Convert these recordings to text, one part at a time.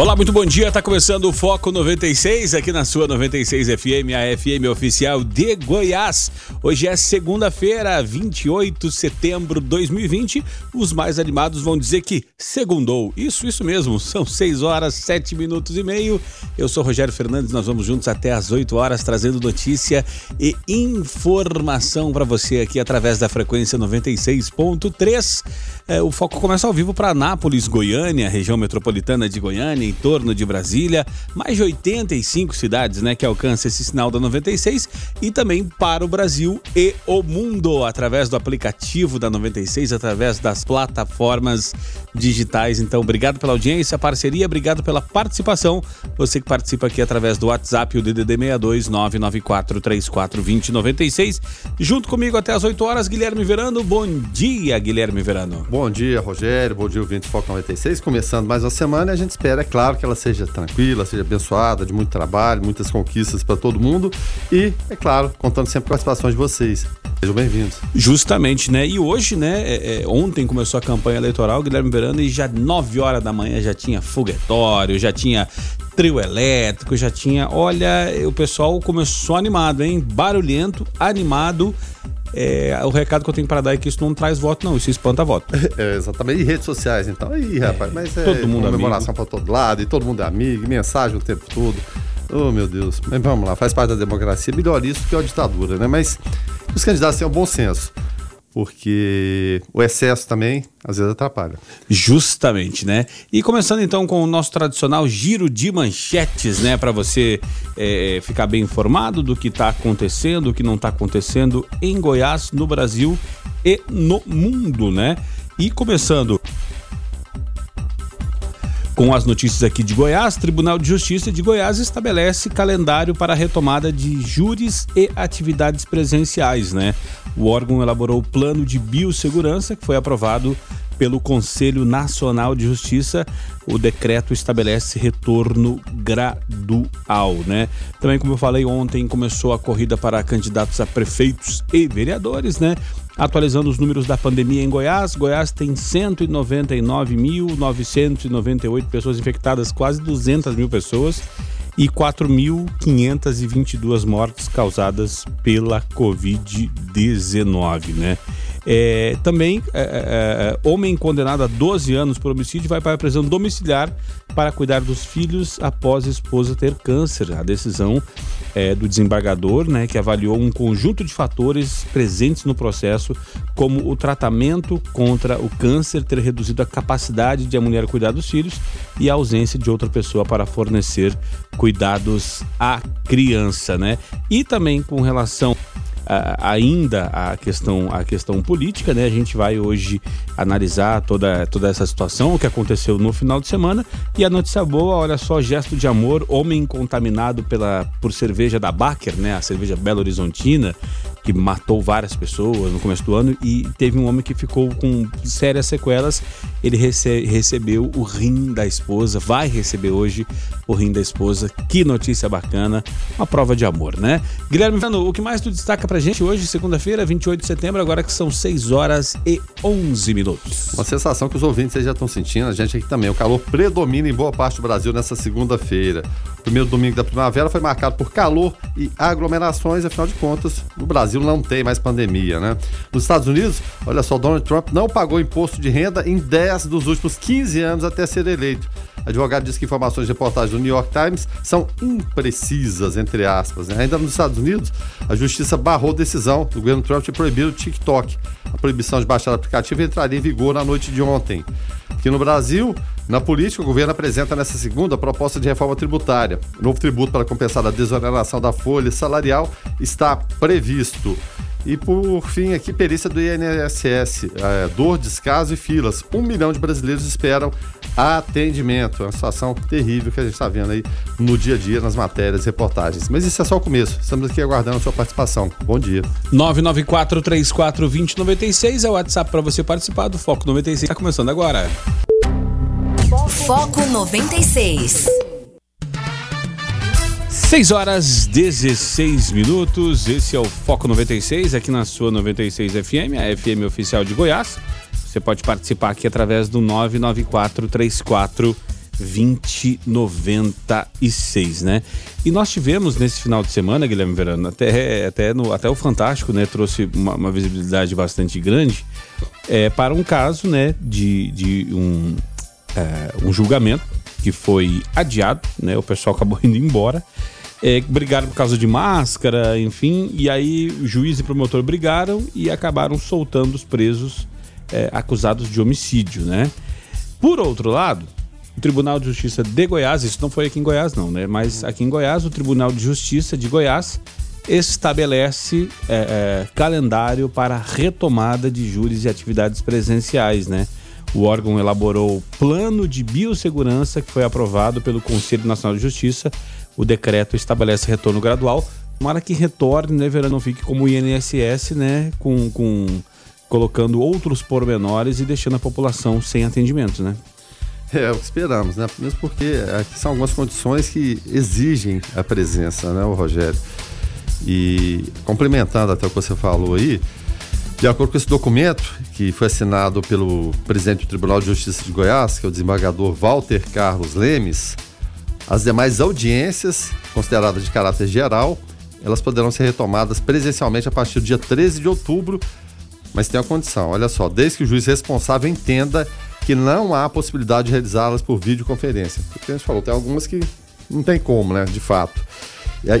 Olá, muito bom dia. Tá começando o Foco 96 aqui na sua 96 FM, a FM oficial de Goiás. Hoje é segunda-feira, 28 de setembro de 2020. Os mais animados vão dizer que segundou. Isso, isso mesmo. São 6 horas, 7 minutos e meio. Eu sou Rogério Fernandes. Nós vamos juntos até às 8 horas trazendo notícia e informação para você aqui através da frequência 96.3. É, o Foco começa ao vivo para Anápolis, Goiânia, região metropolitana de Goiânia em torno de Brasília, mais de 85 cidades, né, que alcançam esse sinal da 96 e também para o Brasil e o mundo através do aplicativo da 96, através das plataformas digitais. Então, obrigado pela audiência, parceria, obrigado pela participação. Você que participa aqui através do WhatsApp, o DDD 62 994 3420 96. Junto comigo até as 8 horas, Guilherme Verano. Bom dia, Guilherme Verano. Bom dia, Rogério. Bom dia, ouvinte Foco 96. Começando mais uma semana a gente espera, é claro, que ela seja tranquila, seja abençoada, de muito trabalho, muitas conquistas para todo mundo e, é claro, contando sempre com a participação de vocês. Sejam bem-vindos. Justamente, né? E hoje, né? É, é, ontem começou a campanha eleitoral, Guilherme Verano, e já 9 horas da manhã já tinha foguetório, já tinha trio elétrico, já tinha. Olha, o pessoal começou animado, hein? Barulhento, animado. É, o recado que eu tenho para dar é que isso não traz voto, não, isso espanta voto. É, exatamente. E redes sociais, então. Aí, rapaz, mas é todo mundo comemoração para todo lado, e todo mundo é amigo, mensagem o tempo todo. Oh, meu Deus. Mas vamos lá, faz parte da democracia. Melhor isso que a ditadura, né? Mas os candidatos têm um bom senso. Porque o excesso também, às vezes, atrapalha. Justamente, né? E começando então com o nosso tradicional giro de manchetes, né? Para você é, ficar bem informado do que está acontecendo, o que não está acontecendo em Goiás, no Brasil e no mundo, né? E começando com as notícias aqui de Goiás, Tribunal de Justiça de Goiás estabelece calendário para a retomada de júris e atividades presenciais, né? O órgão elaborou o plano de biossegurança que foi aprovado pelo Conselho Nacional de Justiça, o decreto estabelece retorno gradual, né? Também, como eu falei ontem, começou a corrida para candidatos a prefeitos e vereadores, né? Atualizando os números da pandemia em Goiás, Goiás tem 199.998 pessoas infectadas, quase 200 mil pessoas e 4.522 mortes causadas pela Covid-19, né? É, também, é, é, é homem condenado a 12 anos por homicídio vai para a prisão domiciliar para cuidar dos filhos após a esposa ter câncer. A decisão é do desembargador, né, que avaliou um conjunto de fatores presentes no processo, como o tratamento contra o câncer ter reduzido a capacidade de a mulher cuidar dos filhos e a ausência de outra pessoa para fornecer cuidados à criança, né? E também com relação ainda a questão, a questão política, né? A gente vai hoje analisar toda, toda essa situação, o que aconteceu no final de semana. E a notícia boa, olha só, gesto de amor, homem contaminado pela, por cerveja da Baker, né? A cerveja Belo Horizontina, que matou várias pessoas no começo do ano e teve um homem que ficou com sérias sequelas. Ele rece recebeu o rim da esposa, vai receber hoje o rim da esposa. Que notícia bacana, uma prova de amor, né? Guilherme o que mais tu destaca pra gente hoje, segunda-feira, 28 de setembro, agora que são 6 horas e 11 minutos. Uma sensação que os ouvintes já estão sentindo, a gente aqui também. O calor predomina em boa parte do Brasil nessa segunda-feira. O primeiro domingo da primavera foi marcado por calor e aglomerações, afinal de contas, no Brasil não tem mais pandemia, né? Nos Estados Unidos, olha só, Donald Trump não pagou imposto de renda em 10 dos últimos 15 anos até ser eleito. Advogado diz que informações de reportagem do New York Times são imprecisas, entre aspas. Né? Ainda nos Estados Unidos, a justiça barrou decisão do governo Trump de proibir o TikTok. A proibição de baixar o aplicativo entraria em vigor na noite de ontem. Aqui no Brasil, na política, o governo apresenta nessa segunda a proposta de reforma tributária. O novo tributo para compensar a desoneração da folha salarial está previsto. E por fim, aqui, perícia do INSS. É, dor, descaso e filas. Um milhão de brasileiros esperam atendimento. É uma situação terrível que a gente está vendo aí no dia a dia, nas matérias, reportagens. Mas isso é só o começo. Estamos aqui aguardando a sua participação. Bom dia. 994-34-2096 é o WhatsApp para você participar do Foco 96. Está começando agora. Foco 96. 6 horas 16 minutos. Esse é o Foco 96, aqui na sua 96 FM, a FM oficial de Goiás. Você pode participar aqui através do 994 34 2096, né? E nós tivemos nesse final de semana, Guilherme Verano, até, até, no, até o Fantástico, né? Trouxe uma, uma visibilidade bastante grande é, para um caso, né? De, de um, é, um julgamento que foi adiado, né? O pessoal acabou indo embora. É, brigaram por causa de máscara, enfim, e aí o juiz e promotor brigaram e acabaram soltando os presos é, acusados de homicídio, né? Por outro lado, o Tribunal de Justiça de Goiás, isso não foi aqui em Goiás não, né? Mas aqui em Goiás, o Tribunal de Justiça de Goiás estabelece é, é, calendário para retomada de júris e atividades presenciais, né? O órgão elaborou o plano de biossegurança que foi aprovado pelo Conselho Nacional de Justiça. O decreto estabelece retorno gradual. Tomara que retorne, né, Verão? Não fique como o INSS, né? Com, com colocando outros pormenores e deixando a população sem atendimento, né? É, o que esperamos, né? Mesmo porque aqui são algumas condições que exigem a presença, né, Rogério? E complementando até o que você falou aí, de acordo com esse documento, que foi assinado pelo presidente do Tribunal de Justiça de Goiás, que é o desembargador Walter Carlos Lemes, as demais audiências, consideradas de caráter geral, elas poderão ser retomadas presencialmente a partir do dia 13 de outubro mas tem a condição, olha só, desde que o juiz responsável entenda que não há possibilidade de realizá-las por videoconferência. Porque a gente falou, tem algumas que não tem como, né, de fato.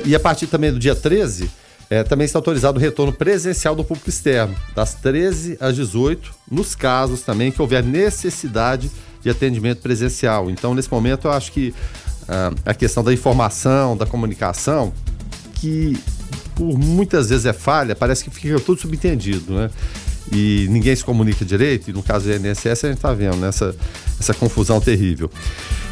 E a partir também do dia 13, é, também está autorizado o retorno presencial do público externo, das 13 às 18, nos casos também que houver necessidade de atendimento presencial. Então, nesse momento, eu acho que ah, a questão da informação, da comunicação, que por muitas vezes é falha, parece que fica tudo subentendido, né? E ninguém se comunica direito, e no caso do INSS a gente está vendo né? essa, essa confusão terrível.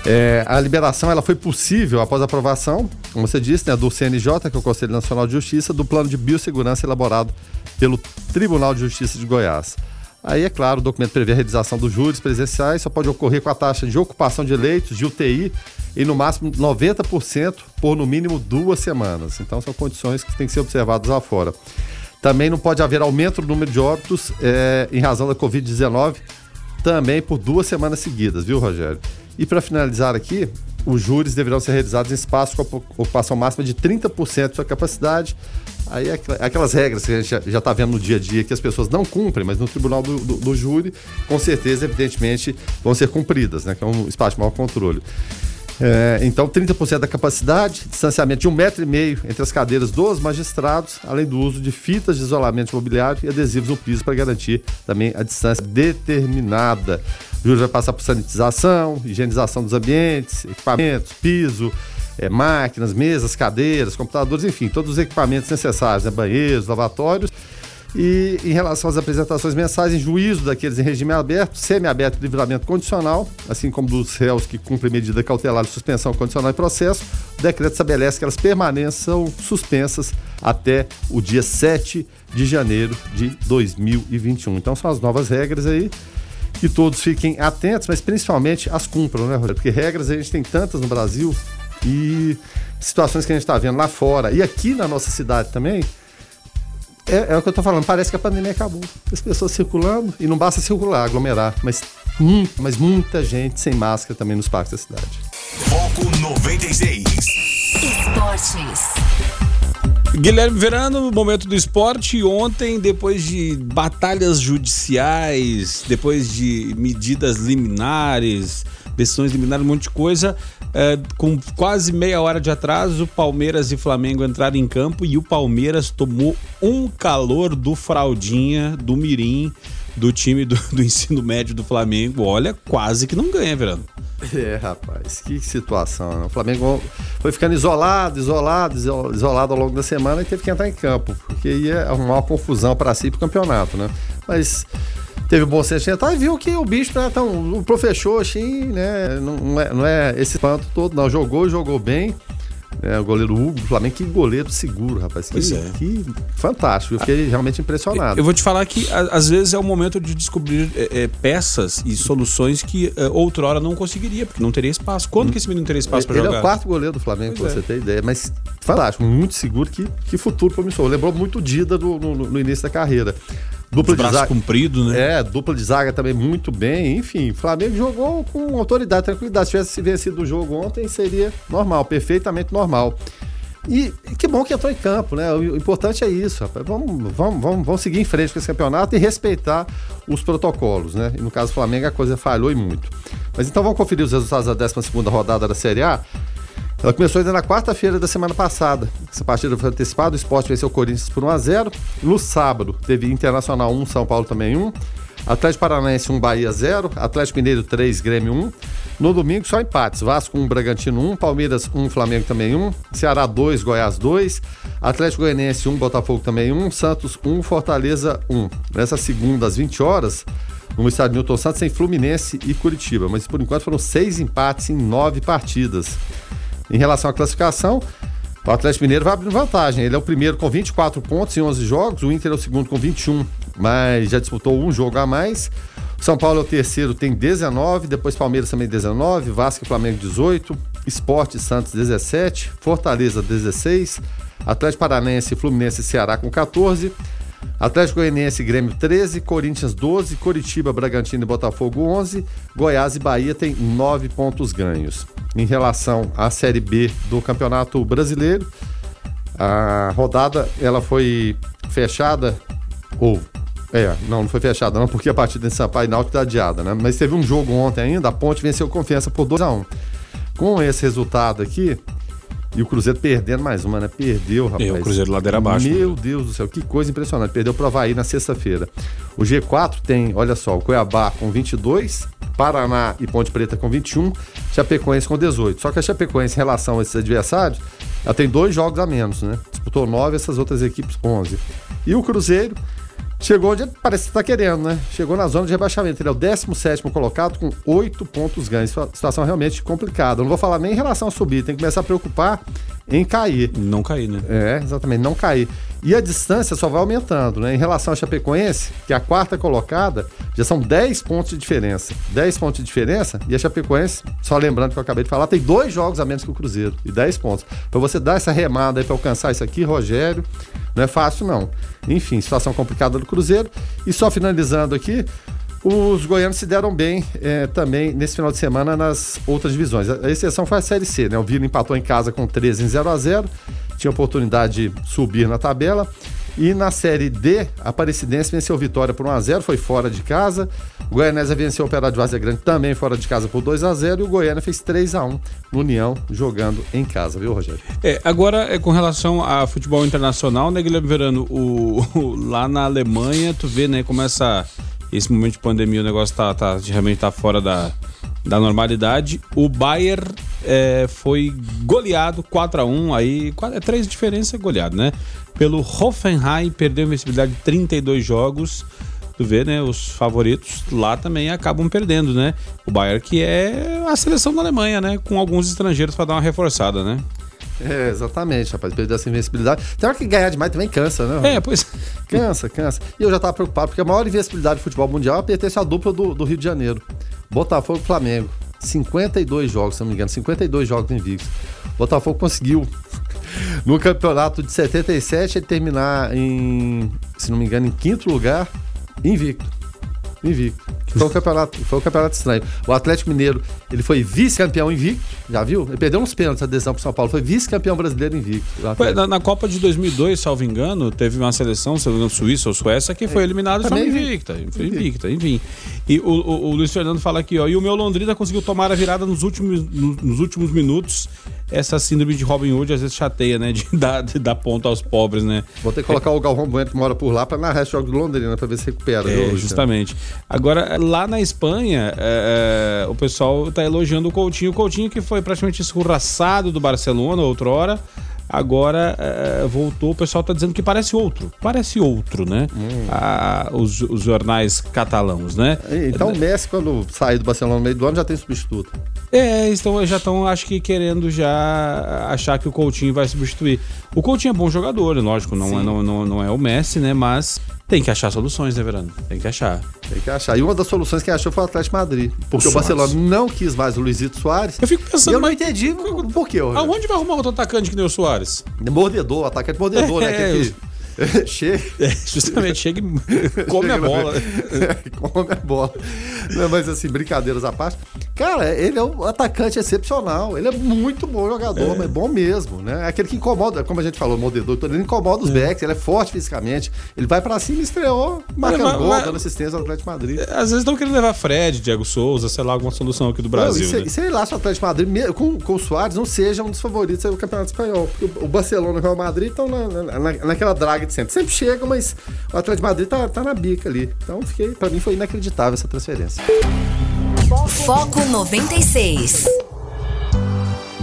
É, a liberação ela foi possível após a aprovação, como você disse, né, do CNJ, que é o Conselho Nacional de Justiça, do plano de biossegurança elaborado pelo Tribunal de Justiça de Goiás. Aí, é claro, o documento prevê a realização dos júris presenciais, só pode ocorrer com a taxa de ocupação de leitos de UTI em no máximo 90% por no mínimo duas semanas. Então, são condições que têm que ser observadas lá fora. Também não pode haver aumento do número de óbitos é, em razão da Covid-19, também por duas semanas seguidas, viu, Rogério? E para finalizar aqui, os júris deverão ser realizados em espaços com ocupação máxima de 30% de sua capacidade, Aí é aquelas regras que a gente já está vendo no dia a dia que as pessoas não cumprem, mas no tribunal do, do, do júri, com certeza, evidentemente, vão ser cumpridas, né? Que é um espaço de maior controle. É, então, 30% da capacidade, distanciamento de um metro e meio entre as cadeiras dos magistrados, além do uso de fitas de isolamento imobiliário e adesivos no piso para garantir também a distância determinada. O júri vai passar por sanitização, higienização dos ambientes, equipamentos, piso, é, máquinas, mesas, cadeiras, computadores, enfim, todos os equipamentos necessários, né, banheiros, lavatórios. E em relação às apresentações mensais, em juízo daqueles em regime aberto, semiaberto e livramento condicional, assim como dos réus que cumprem medida cautelar de suspensão condicional em processo, o decreto estabelece que elas permaneçam suspensas até o dia 7 de janeiro de 2021. Então são as novas regras aí que todos fiquem atentos, mas principalmente as cumpram, né, Rogério? Porque regras a gente tem tantas no Brasil, e situações que a gente está vendo lá fora e aqui na nossa cidade também, é, é o que eu estou falando, parece que a pandemia acabou. As pessoas circulando, e não basta circular, aglomerar, mas, hum, mas muita gente sem máscara também nos parques da cidade. Foco 96. Esportes. Guilherme Verano, momento do esporte. Ontem, depois de batalhas judiciais, depois de medidas liminares, decisões liminares, um monte de coisa, é, com quase meia hora de atraso, Palmeiras e Flamengo entraram em campo e o Palmeiras tomou um calor do Fraldinha, do Mirim, do time do, do ensino médio do Flamengo. Olha, quase que não ganha, Verano. É, rapaz, que situação. Né? O Flamengo foi ficando isolado, isolado, isolado ao longo da semana e teve que entrar em campo, porque ia arrumar uma confusão para si pro campeonato, né? Mas teve um bom senso de e viu que o bicho é tão. O professor, assim, né? Não, não, é, não é esse espanto todo, não. Jogou, jogou bem. É, o goleiro Hugo do Flamengo, que goleiro seguro, rapaz. Que, é. que fantástico. Eu fiquei realmente impressionado. Eu vou te falar que às vezes é o momento de descobrir é, é, peças e soluções que é, outrora não conseguiria, porque não teria espaço. Quando que esse menino teria espaço para Ele jogar? é o quarto goleiro do Flamengo, Pois pra é. você ter ideia. Mas fantástico, muito seguro. Que, que futuro promissor. Lembrou muito o Dida no- no início da carreira. Dupla de zaga. compridos, né? É, dupla de zaga também muito bem. Enfim, o Flamengo jogou com autoridade, tranquilidade. Se tivesse vencido o jogo ontem, seria normal, perfeitamente normal. E que bom que entrou em campo, né? O importante é isso, rapaz. Vamos, vamos, vamos, vamos seguir em frente com esse campeonato e respeitar os protocolos, né? E no caso do Flamengo a coisa falhou e muito. Mas então vamos conferir os resultados da 12 rodada da Série A. Ela começou ainda na quarta-feira da semana passada. Essa partida foi antecipada, o Sport venceu o Corinthians por 1x0. No sábado, teve Internacional 1, São Paulo também 1. Atlético Paranaense 1, Bahia 0. Atlético Mineiro 3, Grêmio 1. No domingo, só empates. Vasco 1, Bragantino 1. Palmeiras 1, Flamengo também 1. Ceará 2, Goiás 2. Atlético Goianiense 1, Botafogo também 1. Santos 1, Fortaleza 1. Nessa segunda, às 20 horas, no estádio Newton Santos, tem Fluminense e Curitiba. Mas por enquanto foram seis empates em nove partidas. Em relação à classificação, o Atlético Mineiro vai abrindo vantagem. Ele é o primeiro com 24 pontos em 11 jogos, o Inter é o segundo com 21, mas já disputou um jogo a mais. São Paulo é o terceiro, tem 19, depois Palmeiras também 19, Vasco e Flamengo 18, Esporte Santos 17, Fortaleza 16, Atlético Paranense, Fluminense e Ceará com 14, Atlético Goianiense Grêmio 13, Corinthians 12, Coritiba, Bragantino e Botafogo 11, Goiás e Bahia têm 9 pontos ganhos. Em relação à Série B do Campeonato Brasileiro, a rodada ela foi fechada ou é, não, não foi fechada não, porque a partida em Sampaio e Náutico está adiada, né? Mas teve um jogo ontem ainda, a Ponte venceu Confiança por 2 a 1. Com esse resultado aqui, e o Cruzeiro perdendo mais uma, né? Perdeu, rapaz. É, o Cruzeiro ladeira abaixo. Meu Deus do céu, que coisa impressionante. Perdeu pro Havaí na sexta-feira. O G4 tem, olha só, o Cuiabá com 22, Paraná e Ponte Preta com 21, Chapecoense com 18. Só que a Chapecoense, em relação a esses adversários, ela tem dois jogos a menos, né? Disputou 9, essas outras equipes 11. E o Cruzeiro chegou onde parece que está querendo, né? Chegou na zona de rebaixamento. Ele é o 17 colocado com 8 pontos ganhos. Situa- Situação realmente complicada. Eu não vou falar nem em relação a subir, tem que começar a preocupar em cair. Não cair, né? É, exatamente, não cair. E a distância só vai aumentando, né? Em relação à Chapecoense, que é a quarta colocada, já são 10 pontos de diferença. 10 pontos de diferença, e a Chapecoense, só lembrando que eu acabei de falar, tem dois jogos a menos que o Cruzeiro, e 10 pontos. Pra você dar essa remada aí pra alcançar isso aqui, Rogério, não é fácil não. Enfim, situação complicada do Cruzeiro. E só finalizando aqui, os goianos se deram bem eh, também nesse final de semana nas outras divisões. A a exceção foi a Série C, né? O Vila empatou em casa com 13 em 0 a 0 tinha oportunidade de subir na tabela. E na Série D, a Aparecidense venceu Vitória por 1x0, foi fora de casa. O Goianésia venceu o Operário de Várzea Grande também fora de casa por 2x0. E o Goiânia fez 3x1 no União, jogando em casa, viu, Rogério? É, agora, é, com relação a futebol internacional, né, Guilherme Verano, o, o- lá na Alemanha, tu vê, né, como essa, esse momento de pandemia, o negócio tá, tá realmente tá fora da, da normalidade. O Bayern é, foi goleado 4 a 1 aí, quatro- é três diferenças goleado, né? Pelo Hoffenheim, perdeu a invencibilidade de 32 jogos. Tu vê, né? Os favoritos lá também acabam perdendo, né? O Bayern, que é a seleção da Alemanha, né? Com alguns estrangeiros para dar uma reforçada, né? É, exatamente, rapaz. Perder essa invencibilidade. Tem hora que ganhar demais também cansa, né? É, pois. Cansa, cansa. E eu já tava preocupado, porque a maior invencibilidade do futebol mundial pertence à dupla do, do Rio de Janeiro. Botafogo e Flamengo. 52 jogos, se não me engano, 52 jogos invictos. Botafogo conseguiu, no campeonato de 77, ele terminar em, se não me engano, em quinto lugar, invicto. Invicto. Foi um campeonato, foi um campeonato estranho. O Atlético Mineiro, ele foi vice-campeão invicto, já viu? Ele perdeu uns pênaltis a decisão pro São Paulo, foi vice-campeão brasileiro invicto. Ué. Na, na Copa de 2002, salvo engano, teve uma seleção, se engano, Suíça ou Suécia, que foi eliminada de forma invicta. Foi invicta, enfim. E o, o- o Luiz Fernando fala aqui, ó, e o meu Londrina conseguiu tomar a virada nos últimos, no- nos últimos minutos. Essa síndrome de Robin Hood às vezes chateia, né? De dar, de dar ponto aos pobres, né? Vou ter que colocar o Galvão Bueno que mora por lá pra narrar jogo do Londrina pra ver se recupera. É, Luciano? justamente. Agora, lá na Espanha, é, é, o pessoal tá elogiando o Coutinho. O Coutinho que foi praticamente escorraçado do Barcelona outrora. Agora eh, voltou, o pessoal tá dizendo que parece outro. Parece outro, né? Hum. Ah, os, os jornais catalãos, né? Então o Messi, quando sair do Barcelona no meio do ano, já tem substituto. É, estão, já estão, acho que, querendo já achar que o Coutinho vai substituir. O Coutinho é bom jogador, lógico, não, é, não, não, não é o Messi, né? Mas tem que achar soluções, né, Verano? Tem que achar. Tem que achar. E uma das soluções que achou foi o Atlético Madrid. Porque o, O Barcelona não quis mais o Luizito Soares. Eu fico E pensando, eu não entendi por quê. Aonde vai arrumar outro atacante que nem o Soares? Mordedor, atacante mordedor, né? É, Aquele que chega É, justamente, chega e come a bola. come a bola. Não, mas assim, brincadeiras à parte. Cara, ele é um atacante excepcional. Ele é muito bom jogador, mas bom mesmo, né? É aquele que incomoda, como a gente falou, mordedor, ele incomoda os backs, ele é forte fisicamente. Ele vai pra cima e estreou, marcando mas- gol, mas- dando assistência ao Atlético Madrid. Às vezes estão querendo levar Fred, Diego Souza, sei lá, alguma solução aqui do Brasil. Não, e, se- né? sei lá se o Atlético Madrid, com, com o Soares, não seja um dos favoritos do Campeonato Espanhol. Porque o- o Barcelona e o Real Madrid estão na- na- naquela draga de sempre. Sempre chega, mas o Atlético de Madrid tá, tá na bica ali. Então, fiquei, pra mim foi inacreditável essa transferência. Foco 96.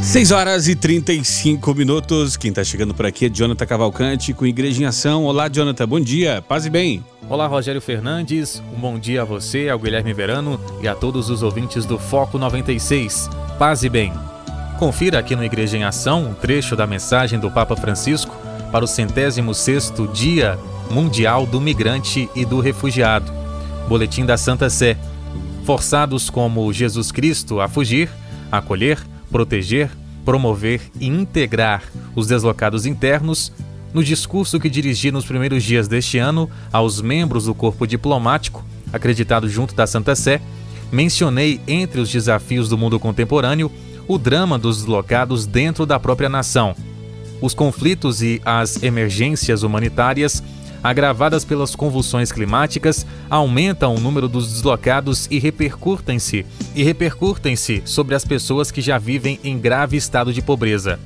6 horas e 35 minutos. Quem tá chegando por aqui é Jonathan Cavalcante com Igreja em Ação. Olá, Jonathan, bom dia. Paz e bem. Olá, Rogério Fernandes. Um bom dia a você, ao Guilherme Verano e a todos os ouvintes do Foco 96. Paz e bem. Confira aqui no Igreja em Ação um trecho da mensagem do Papa Francisco para o centésimo sexto Dia Mundial do Migrante e do Refugiado. Boletim da Santa Sé. Forçados como Jesus Cristo a fugir, acolher, proteger, promover e integrar os deslocados internos, no discurso que dirigi nos primeiros dias deste ano aos membros do corpo diplomático, acreditado junto da Santa Sé, mencionei entre os desafios do mundo contemporâneo o drama dos deslocados dentro da própria nação. Os conflitos e as emergências humanitárias, agravadas pelas convulsões climáticas, aumentam o número dos deslocados e repercutem-se e repercutem-se sobre as pessoas que já vivem em grave estado de pobreza.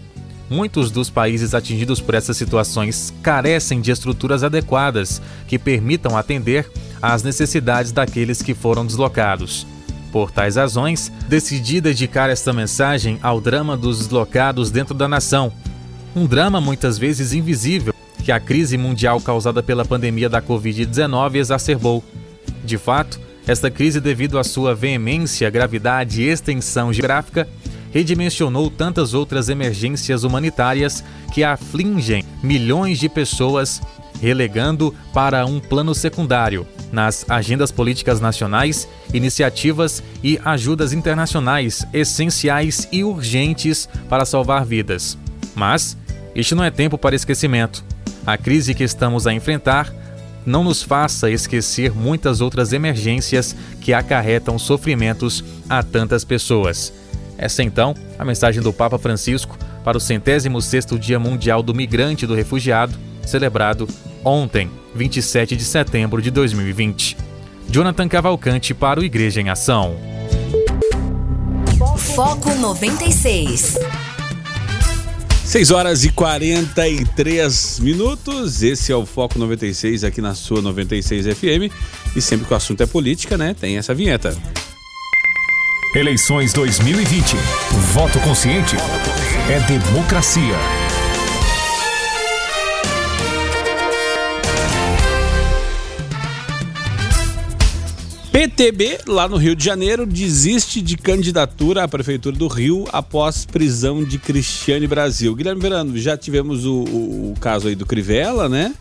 Muitos dos países atingidos por essas situações carecem de estruturas adequadas que permitam atender às necessidades daqueles que foram deslocados. Por tais razões, decidi dedicar esta mensagem ao drama dos deslocados dentro da nação. Um drama muitas vezes invisível que a crise mundial causada pela pandemia da Covid-19 exacerbou. De fato, esta crise, devido à sua veemência, gravidade e extensão geográfica, redimensionou tantas outras emergências humanitárias que afligem milhões de pessoas, relegando para um plano secundário nas agendas políticas nacionais, iniciativas e ajudas internacionais essenciais e urgentes para salvar vidas. Mas este não é tempo para esquecimento. A crise que estamos a enfrentar não nos faça esquecer muitas outras emergências que acarretam sofrimentos a tantas pessoas. Essa então a mensagem do Papa Francisco para o centésimo sexto Dia Mundial do Migrante e do Refugiado, celebrado ontem, 27 de setembro de 2020. Jonathan Cavalcante para o Igreja em Ação. Foco 96. 6 horas e 43 minutos. Esse é o Foco 96 aqui na sua 96 FM. E sempre que o assunto é política, né? Tem essa vinheta. Eleições 2020. Voto consciente é democracia. PTB, lá no Rio de Janeiro, desiste de candidatura à Prefeitura do Rio após prisão de Cristiane Brasil. Guilherme Verano, já tivemos o, o- o caso aí do Crivella, né?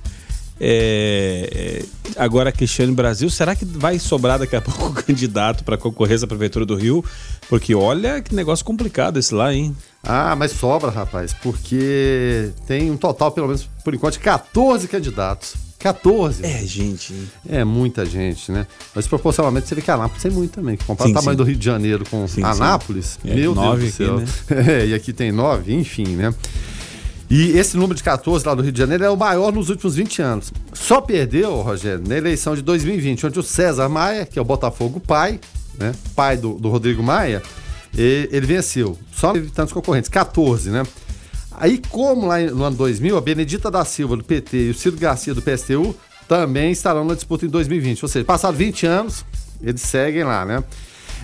É, é, agora Cristiane Brasil, será que vai sobrar daqui a pouco candidato para concorrer à Prefeitura do Rio? Porque olha que negócio complicado esse lá, hein? Ah, mas sobra, rapaz, porque tem um total, pelo menos por enquanto, de 14 candidatos. 14. É, gente. É muita gente, né? Mas proporcionalmente você vê que Anápolis tem muito também. Que compara Sim, o tamanho sim. do Rio de Janeiro com Sim, sim. Anápolis, É, meu Deus nove do céu. aqui, É, e aqui tem nove, enfim, né? E esse número de 14 lá do Rio de Janeiro é o maior nos últimos 20 anos. Só perdeu, Rogério, na eleição de 2020, onde o César Maia, que é o Botafogo pai, né? Pai do, do Rodrigo Maia, ele venceu. Só teve tantos concorrentes, 14, né? Aí, como lá no ano 2000, a Benedita da Silva, do PT, e o Ciro Garcia, do PSTU, também estarão na disputa em 2020. Ou seja, passaram 20 anos, eles seguem lá, né?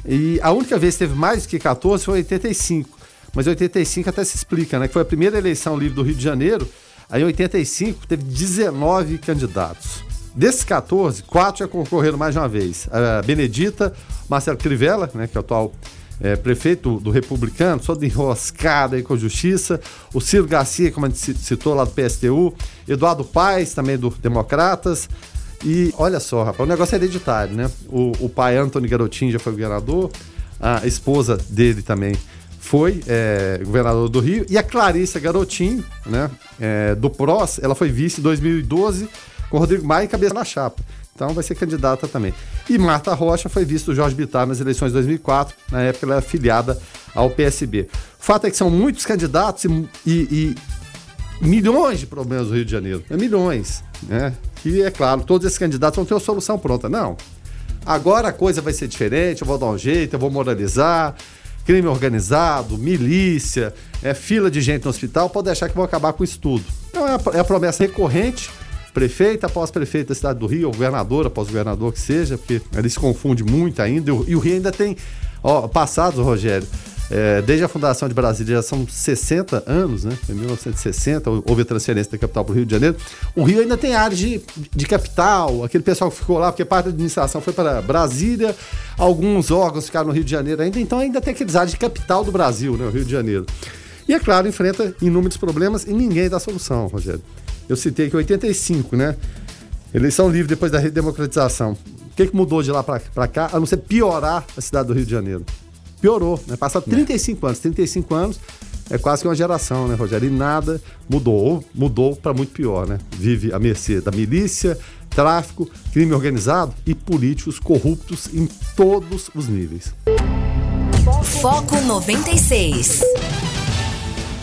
E a única vez que teve mais que 14 foi em 85. mas em 85 até se explica, né? Que foi a primeira eleição livre do Rio de Janeiro. Aí em 85 teve 19 candidatos. Desses 14, quatro já concorreram mais de uma vez. A Benedita, Marcelo Crivella, né, que é o atual é, prefeito do Republicano, todo enroscado aí com a justiça. O Ciro Garcia, como a gente citou lá do PSTU. Eduardo Paes, também do Democratas. E olha só, rapaz, o negócio é hereditário, né? O, o pai Antônio Garotinho já foi governador, a esposa dele também foi é, governador do Rio, e a Clarissa Garotinho, né, é, do PROS, ela foi vice em 2012 com Rodrigo Maia e cabeça na chapa. Então vai ser candidata também. E Marta Rocha foi vice do Jorge Bittar nas eleições de 2004, na época ela era filiada ao PSB. O fato é que são muitos candidatos e, e, e milhões de problemas do Rio de Janeiro. É milhões, né? E é claro, todos esses candidatos vão ter uma solução pronta. Não. Agora a coisa vai ser diferente, eu vou dar um jeito, eu vou moralizar. Crime organizado, milícia, é, fila de gente no hospital, pode deixar que vão acabar com isso tudo. Então é a, é a promessa recorrente prefeita após prefeito da cidade do Rio, ou governador após governador que seja, porque ele se confunde muito ainda. E o Rio ainda tem, ó, passados, Rogério, é, desde a fundação de Brasília, já são 60 anos, né? Em 1960 houve a transferência da capital para o Rio de Janeiro. O Rio ainda tem áreas de, de capital, aquele pessoal que ficou lá, porque parte da administração foi para Brasília, alguns órgãos ficaram no Rio de Janeiro ainda, então ainda tem aqueles áreas de capital do Brasil, né? O Rio de Janeiro. E é claro, enfrenta inúmeros problemas e ninguém dá solução, Rogério. Eu citei que 85, né? Eleição livre depois da redemocratização. O que, que mudou de lá para cá, a não ser piorar a cidade do Rio de Janeiro? piorou, né? Passa 35 é. anos, 35 anos é quase que uma geração, né, Rogério? E nada mudou, ou mudou para muito pior, né? Vive à mercê da milícia, tráfico, crime organizado e políticos corruptos em todos os níveis. Foco 96.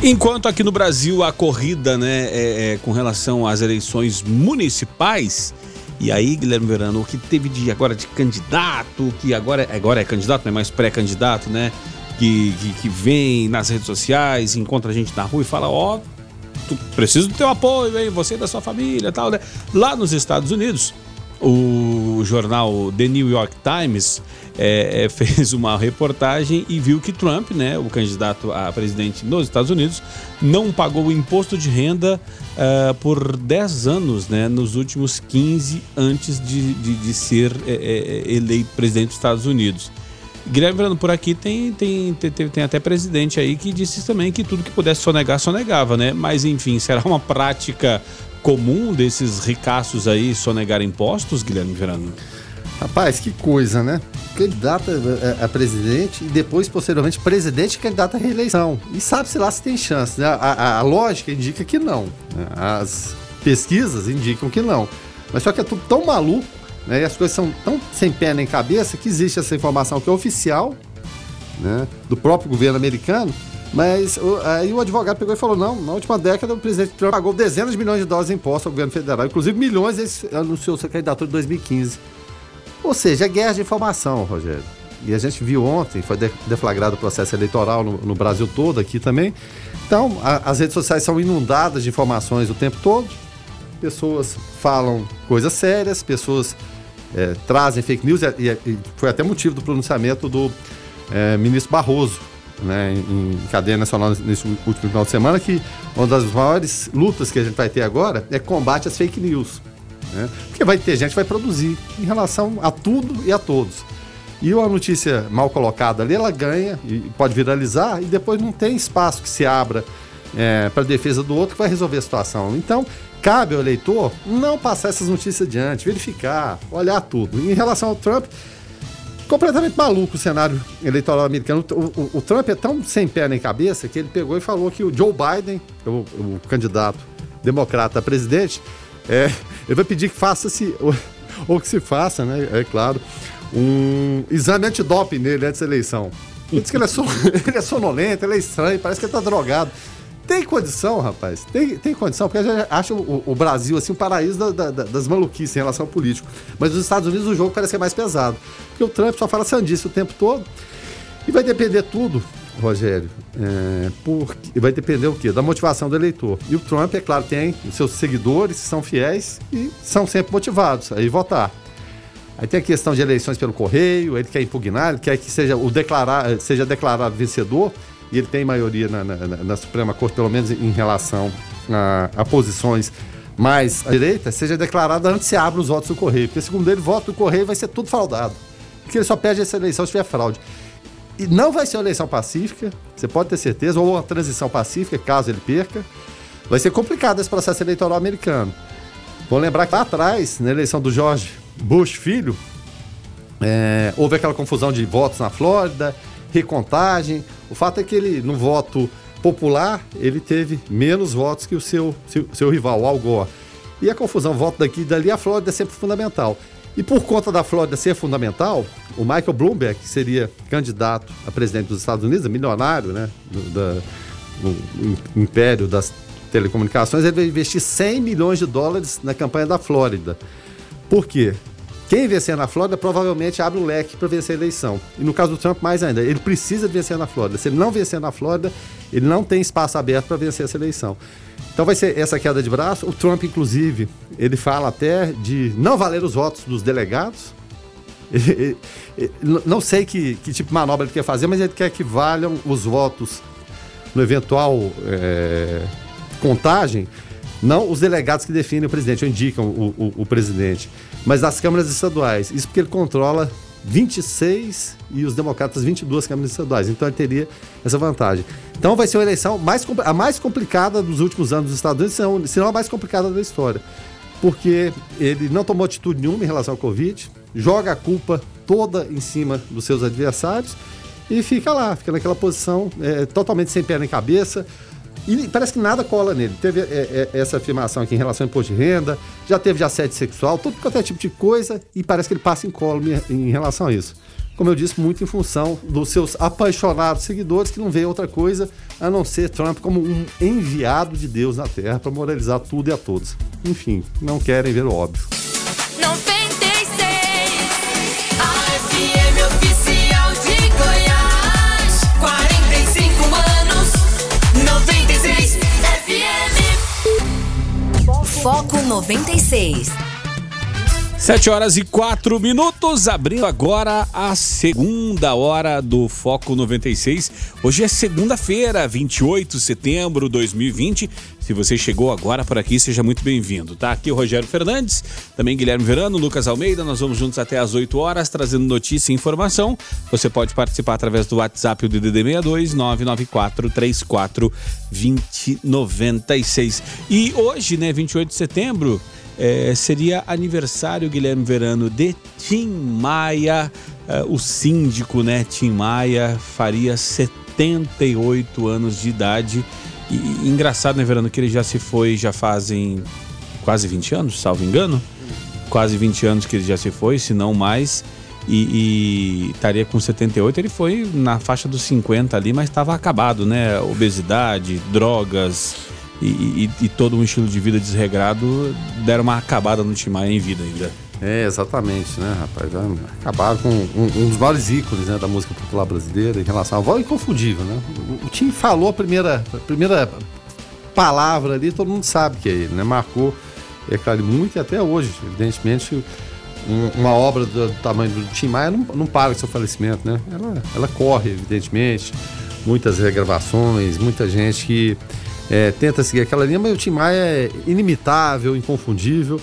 Enquanto aqui no Brasil a corrida, né, é, é, com relação às eleições municipais, e aí, Guilherme Verano, o que teve de agora de candidato, que agora, agora é candidato, não é mais pré-candidato, né? Que, que, que, vem nas redes sociais, encontra a gente na rua e fala, ó, oh, preciso do teu apoio, hein? Você e da sua família tal, né? Lá nos Estados Unidos, o jornal The New York Times é, é, fez uma reportagem e viu que Trump, né, o candidato a presidente nos Estados Unidos, não pagou o imposto de renda uh, por 10 anos, né, nos últimos 15 antes de, de, de ser é, é, eleito presidente dos Estados Unidos. Guilherme Verano, por aqui tem, tem, tem, tem, até presidente aí que disse também que tudo que pudesse sonegar, sonegava, né? Mas enfim, será uma prática comum desses ricaços aí sonegar impostos, Guilherme Verano? Rapaz, que coisa, né? Candidato a, a, presidente e depois, posteriormente, presidente e candidato à reeleição. E sabe-se lá se tem chance. Né? A, a, a, lógica indica que não. Né? As pesquisas indicam que não. Mas só que é tudo tão maluco, né? E as coisas são tão sem pé nem cabeça que existe essa informação que é oficial, né? Do próprio governo americano. Mas o, aí o advogado pegou e falou: não, na última década o presidente Trump pagou dezenas de milhões de dólares de impostos ao governo federal, inclusive milhões, ele anunciou sua candidatura em 2015. Ou seja, é guerra de informação, Rogério. E a gente viu ontem, foi deflagrado o processo eleitoral no, no Brasil todo, aqui também. Então, a, as redes sociais são inundadas de informações o tempo todo. Pessoas falam coisas sérias, pessoas é, trazem fake news, e, e, foi até motivo do pronunciamento do é, ministro Barroso, né, em, em cadeia nacional nesse último final de semana, que uma das maiores lutas que a gente vai ter agora é combate às fake news. Né? Porque vai ter gente que vai produzir em relação a tudo e a todos. E uma notícia mal colocada ali, ela ganha e pode viralizar e depois não tem espaço que se abra é, para defesa do outro que vai resolver a situação. Então, cabe ao eleitor não passar essas notícias adiante, verificar, olhar tudo. Em relação ao Trump, completamente maluco o cenário eleitoral americano. O, o, o, Trump é tão sem pé nem cabeça que ele pegou e falou que o Joe Biden, o, o candidato democrata a presidente, é, ele vai pedir que faça-se, ou, que se faça, né? É claro, um exame antidoping nele antes da eleição. Ele diz que ele é, son, ele é sonolento, ele é estranho, parece que ele tá drogado. Tem condição, rapaz? Tem, tem condição, porque a gente acha o, o Brasil assim um paraíso da, da, das maluquices em relação ao político. Mas nos Estados Unidos o jogo parece ser mais pesado. Porque o Trump só fala sandice o tempo todo. E vai depender tudo Rogério, é, porque vai depender o quê? Da motivação do eleitor. E o Trump, é claro, tem seus seguidores são fiéis e são sempre motivados a ir votar. Aí tem a questão de eleições pelo correio, ele quer impugnar, ele quer que seja, o declarar, seja declarado vencedor. e ele tem maioria na, na, na Suprema Corte, pelo menos em relação a, a posições mais à direita, seja declarada antes se abre os votos do Correio. Porque, segundo ele, voto do Correio vai ser tudo fraudado. Porque ele só perde essa eleição se tiver fraude. E não vai ser uma eleição pacífica, você pode ter certeza, ou uma transição pacífica, caso ele perca. Vai ser complicado esse processo eleitoral americano. Vou lembrar que lá atrás, na eleição do George Bush filho, é, houve aquela confusão de votos na Flórida, recontagem. O fato é que ele, no voto popular, ele teve menos votos que o seu, seu, seu rival, o Al Gore. E a confusão, voto daqui e dali, a Flórida é sempre fundamental. E por conta da Flórida ser fundamental, o Michael Bloomberg, que seria candidato a presidente dos Estados Unidos, milionário, né, do, do império das telecomunicações, ele vai investir 100 milhões de dólares na campanha da Flórida. Por quê? Quem vencer na Flórida provavelmente abre o leque para vencer a eleição. E no caso do Trump, mais ainda, ele precisa vencer na Flórida. Se ele não vencer na Flórida, ele não tem espaço aberto para vencer essa eleição. Então vai ser essa queda de braço. O Trump, inclusive, ele fala até de não valer os votos dos delegados. não sei que, que tipo de manobra ele quer fazer, mas ele quer que valham os votos no eventual é, contagem, não os delegados que definem o presidente, ou indicam o, o, o presidente, mas das câmaras estaduais. Isso porque ele controla 26 e os democratas 22 câmaras estaduais. Então ele teria essa vantagem. Então vai ser uma eleição mais, a mais complicada dos últimos anos dos Estados Unidos, se não a mais complicada da história. Porque ele não tomou atitude nenhuma em relação ao Covid, joga a culpa toda em cima dos seus adversários e fica lá, fica naquela posição é, totalmente sem pé nem cabeça. E parece que nada cola nele. Teve é, é, essa afirmação aqui em relação ao imposto de renda, já teve assédio sexual, tudo qualquer tipo de coisa, e parece que ele passa em colo em relação a isso. Como eu disse, muito em função dos seus apaixonados seguidores que não veem outra coisa a não ser Trump como um enviado de Deus na Terra para moralizar tudo e a todos. Enfim, não querem ver o óbvio. Foco 96. 7 horas e 4 minutos, abrindo agora a segunda hora do Foco 96. Hoje é segunda-feira, 28 de setembro de 2020. Se você chegou agora por aqui, seja muito bem-vindo, tá? Aqui o Rogério Fernandes, também Guilherme Verano, Lucas Almeida. Nós vamos juntos até às 8 horas, trazendo notícia e informação. Você pode participar através do WhatsApp do DDD 62 994 34 2096. E hoje, né, 28 de setembro, é, seria aniversário, Guilherme Verano, de Tim Maia, é, o síndico, né? Tim Maia faria 78 anos de idade. E, e, engraçado, né, Verano, que ele já se foi, já fazem quase 20 anos, salvo engano. Quase 20 anos que ele já se foi, se não mais. E, e, estaria com 78. Ele foi na faixa dos 50 ali, mas estava acabado, né? Obesidade, drogas, e, e, e, todo um estilo de vida desregrado deram uma acabada no Timaya em vida ainda. É, exatamente, né, rapaz? Acabaram com um, um, dos maiores ícones né, da música popular brasileira em relação à voz inconfundível, né? O, o Tim falou a primeira, a primeira palavra ali, todo mundo sabe que é ele, né? Marcou, é claro, muito e até hoje, evidentemente, um, uma obra do, do, tamanho do Tim Maia não, não para com seu falecimento, né? Ela, ela corre, evidentemente, muitas regravações, muita gente que é, tenta seguir aquela linha, mas o Tim Maia é inimitável, inconfundível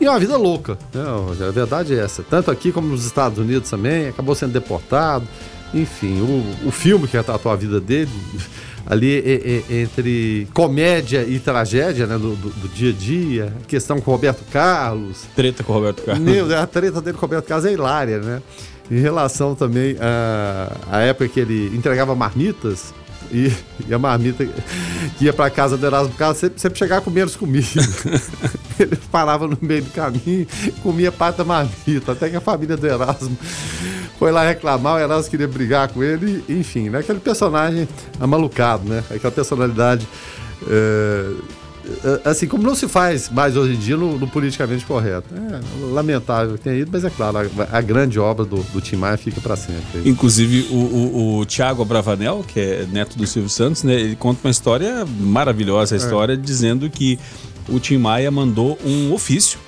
e é uma vida louca. Né? A verdade é essa. Tanto aqui como nos Estados Unidos também, acabou sendo deportado. Enfim, o, o filme que retratou a vida dele, ali é, é, entre comédia e tragédia, né, do, do, do, dia a dia, questão com o Roberto Carlos. Treta com o Roberto Carlos. Meu, a treta dele com o Roberto Carlos é hilária, né? Em relação também à, à época que ele entregava marmitas, e, e a marmita que ia para casa do Erasmo Carlos sempre, sempre chegava com menos comida. Ele parava no meio do caminho, comia parte da marmita, até que a família do Erasmo foi lá reclamar, o Erasmo queria brigar com ele, enfim, né? Aquele personagem amalucado, né? Aquela personalidade. É assim, como não se faz mais hoje em dia no, no politicamente correto. É lamentável que tenha ido, mas é claro, a, a grande obra do, do Tim Maia fica para sempre. Inclusive, o, o, o Tiago Abravanel, que é neto do Silvio Santos, né, ele conta uma história maravilhosa, a história é. dizendo que o Tim Maia mandou um ofício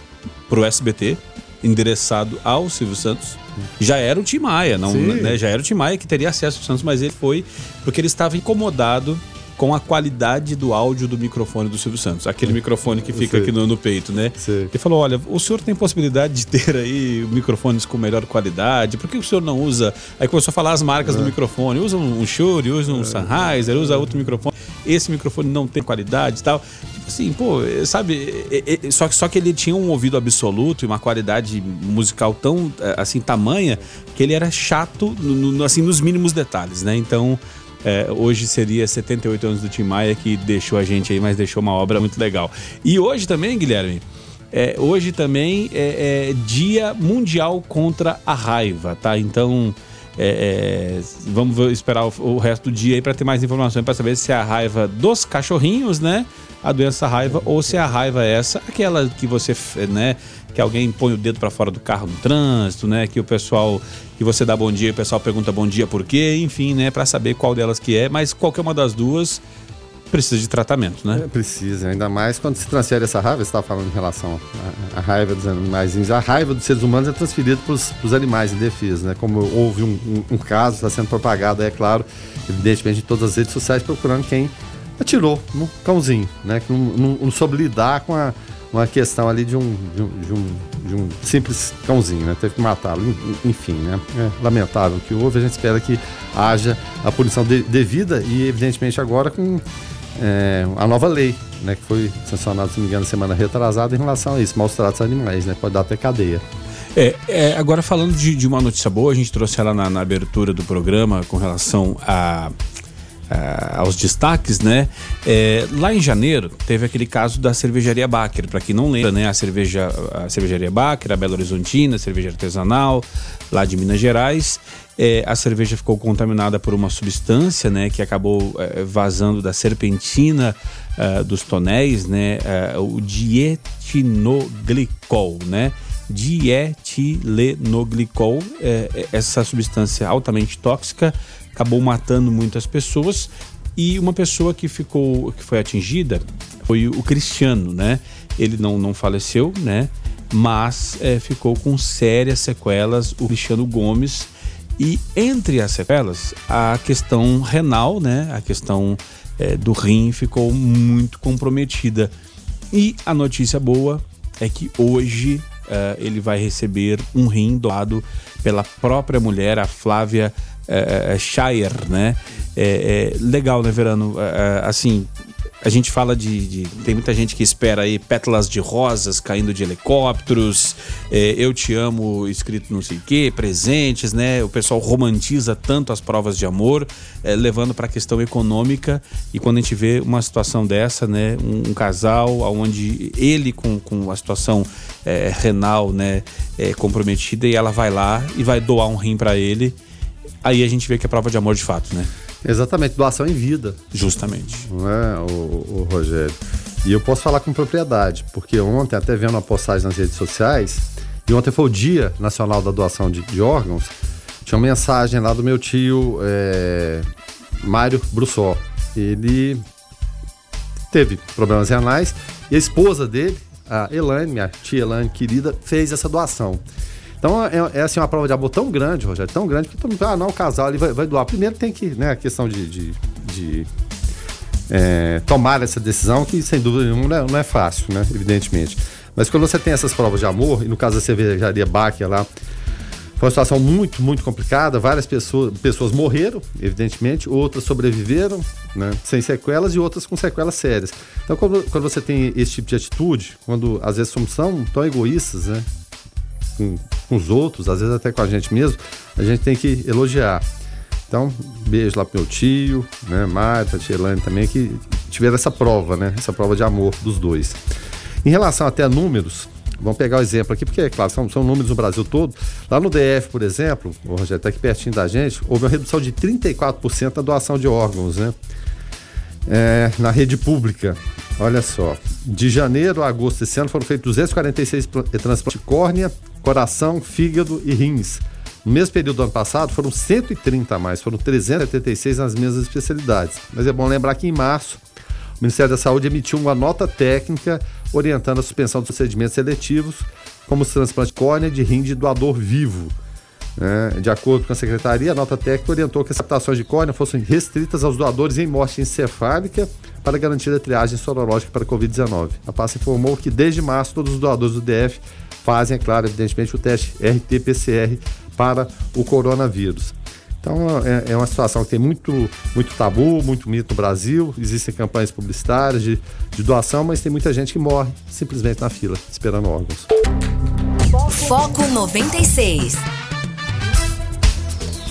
pro SBT, endereçado ao Silvio Santos, já era o Tim Maia, não, né, já era o Tim Maia que teria acesso ao Santos, mas ele foi porque ele estava incomodado com a qualidade do áudio do microfone do Silvio Santos, aquele microfone que fica aqui no, no peito, né? Sei. Ele falou: olha, o senhor tem possibilidade de ter aí microfones com melhor qualidade, por que o senhor não usa? Aí começou a falar as marcas do microfone: usa um Shure, usa um Sennheiser, usa outro microfone. Esse microfone não tem qualidade e tal. Tipo assim, pô, sabe? é- é- Só, que- só que ele tinha um ouvido absoluto e uma qualidade musical tão, é, assim, tamanha, que ele era chato, no- no- assim, nos mínimos detalhes, né? Então. É, hoje seria 78 anos do Tim Maia que deixou a gente aí, mas deixou uma obra muito legal. E hoje também, Guilherme, é, hoje também é, é Dia Mundial contra a Raiva, tá? Então é, é, vamos esperar o, o resto do dia aí para ter mais informações para saber se é a raiva dos cachorrinhos, né? A doença raiva ou se é a raiva essa, aquela que você, né? Que alguém põe o dedo para fora do carro no trânsito, né? Que o pessoal que você dá bom dia o pessoal pergunta bom dia por quê, enfim, né? Para saber qual delas que é, mas qualquer uma das duas precisa de tratamento, né? É, precisa, ainda mais quando se transfere essa raiva, você estava falando em relação à, à raiva dos animais, a raiva dos seres humanos é transferida para os animais indefesos, né? Como houve um, um- um caso, está sendo propagado, é claro, evidentemente em todas as redes sociais, procurando quem atirou no cãozinho, né? Que não, não, não soube lidar com a, uma questão ali de um, de um, de um, de um simples cãozinho, né? Teve que matá-lo, en- enfim, né? É lamentável o que houve, a gente espera que haja a punição de- devida e, evidentemente, agora com é, a nova lei, né, que foi sancionada, se não me engano, semana retrasada em relação a isso, maus tratos a animais, né, pode dar até cadeia. É, é, agora falando de, de uma notícia boa, a gente trouxe ela na, na abertura do programa com relação a, a- aos destaques, né? É, lá em janeiro teve aquele caso da cervejaria Baker, para quem não lembra, né? A cerveja, a cervejaria Baker, a Belo Horizontina, cerveja artesanal lá de Minas Gerais. É, a cerveja ficou contaminada por uma substância, né? Que acabou é, vazando da serpentina ah, dos tonéis, né? ah, o dietinoglicol, né? Dietilenoglicol, é, é, essa substância altamente tóxica, acabou matando muitas pessoas e uma pessoa que ficou, que foi atingida foi o Cristiano, né? Ele não, não faleceu, né? Mas é, ficou com sérias sequelas o Cristiano Gomes e entre as sequelas a questão renal, né? A questão é, do rim ficou muito comprometida. E a notícia boa é que hoje eh, ele vai receber um rim doado pela própria mulher, a Flávia eh, eh, Shire, né? É, é legal, né, Verano? Assim, a gente fala de, de- Tem muita gente que espera aí pétalas de rosas caindo de helicópteros, eh, eu te amo escrito não sei o quê, presentes, né? O pessoal romantiza tanto as provas de amor, eh, levando para a questão econômica. E quando a gente vê uma situação dessa, né? Um, um casal onde ele com, com a situação eh, renal, né? comprometida e ela vai lá e vai doar um rim para ele. Aí a gente vê que é prova de amor de fato, né? Exatamente, doação em vida, Justamente. não é, o, o Rogério? E eu posso falar com propriedade, porque ontem, até vendo uma postagem nas redes sociais, e ontem foi o Dia Nacional da Doação de, de Órgãos, tinha uma mensagem lá do meu tio é, Mário Brussó. Ele teve problemas renais e a esposa dele, a Elaine, minha tia Elaine querida, fez essa doação. Então é, é, assim uma prova de amor tão grande, Rogério, tão grande que todo mundo, ah, não, o casal ele vai, vai doar. Primeiro tem que, né, a questão de, de, de, é, tomar essa decisão, que sem dúvida nenhuma não é, não é fácil, né, evidentemente. Mas quando você tem essas provas de amor, e no caso da cervejaria Baker lá, foi uma situação muito, muito complicada. Várias pessoas, pessoas morreram, evidentemente, outras sobreviveram, né, sem sequelas e outras com sequelas sérias. Então, quando, quando você tem esse tipo de atitude, quando às vezes somos tão egoístas, né, com, com os outros, às vezes até com a gente mesmo, a gente tem que elogiar. Então, beijo lá pro meu tio, né, Marta, tia Elaine também, que tiveram essa prova, né, essa prova de amor dos dois. Em relação até a números, vamos pegar o exemplo aqui, porque, é claro, são, são números no Brasil todo. Lá no DF, por exemplo, o Rogério está aqui pertinho da gente, houve uma redução de 34% da doação de órgãos, né? É, na rede pública. Olha só, de janeiro a agosto desse ano foram feitos 246 pla- transplantes de córnea, coração, fígado e rins. No mesmo período do ano passado foram 130 a mais, foram 376 nas mesmas especialidades. Mas é bom lembrar que em março o Ministério da Saúde emitiu uma nota técnica orientando a suspensão dos procedimentos seletivos, como os transplantes de córnea de rim de doador vivo. É, de acordo com a secretaria, a nota técnica orientou que as captações de córnea fossem restritas aos doadores em morte encefálica para garantir a triagem sorológica para a Covid-19. A pasta informou que desde março todos os doadores do DF fazem, é claro, evidentemente, o teste RT-PCR para o coronavírus. Então é, é, uma situação que tem muito, muito tabu, muito mito no Brasil. Existem campanhas publicitárias de, de doação, mas tem muita gente que morre simplesmente na fila, esperando órgãos. Foco 96.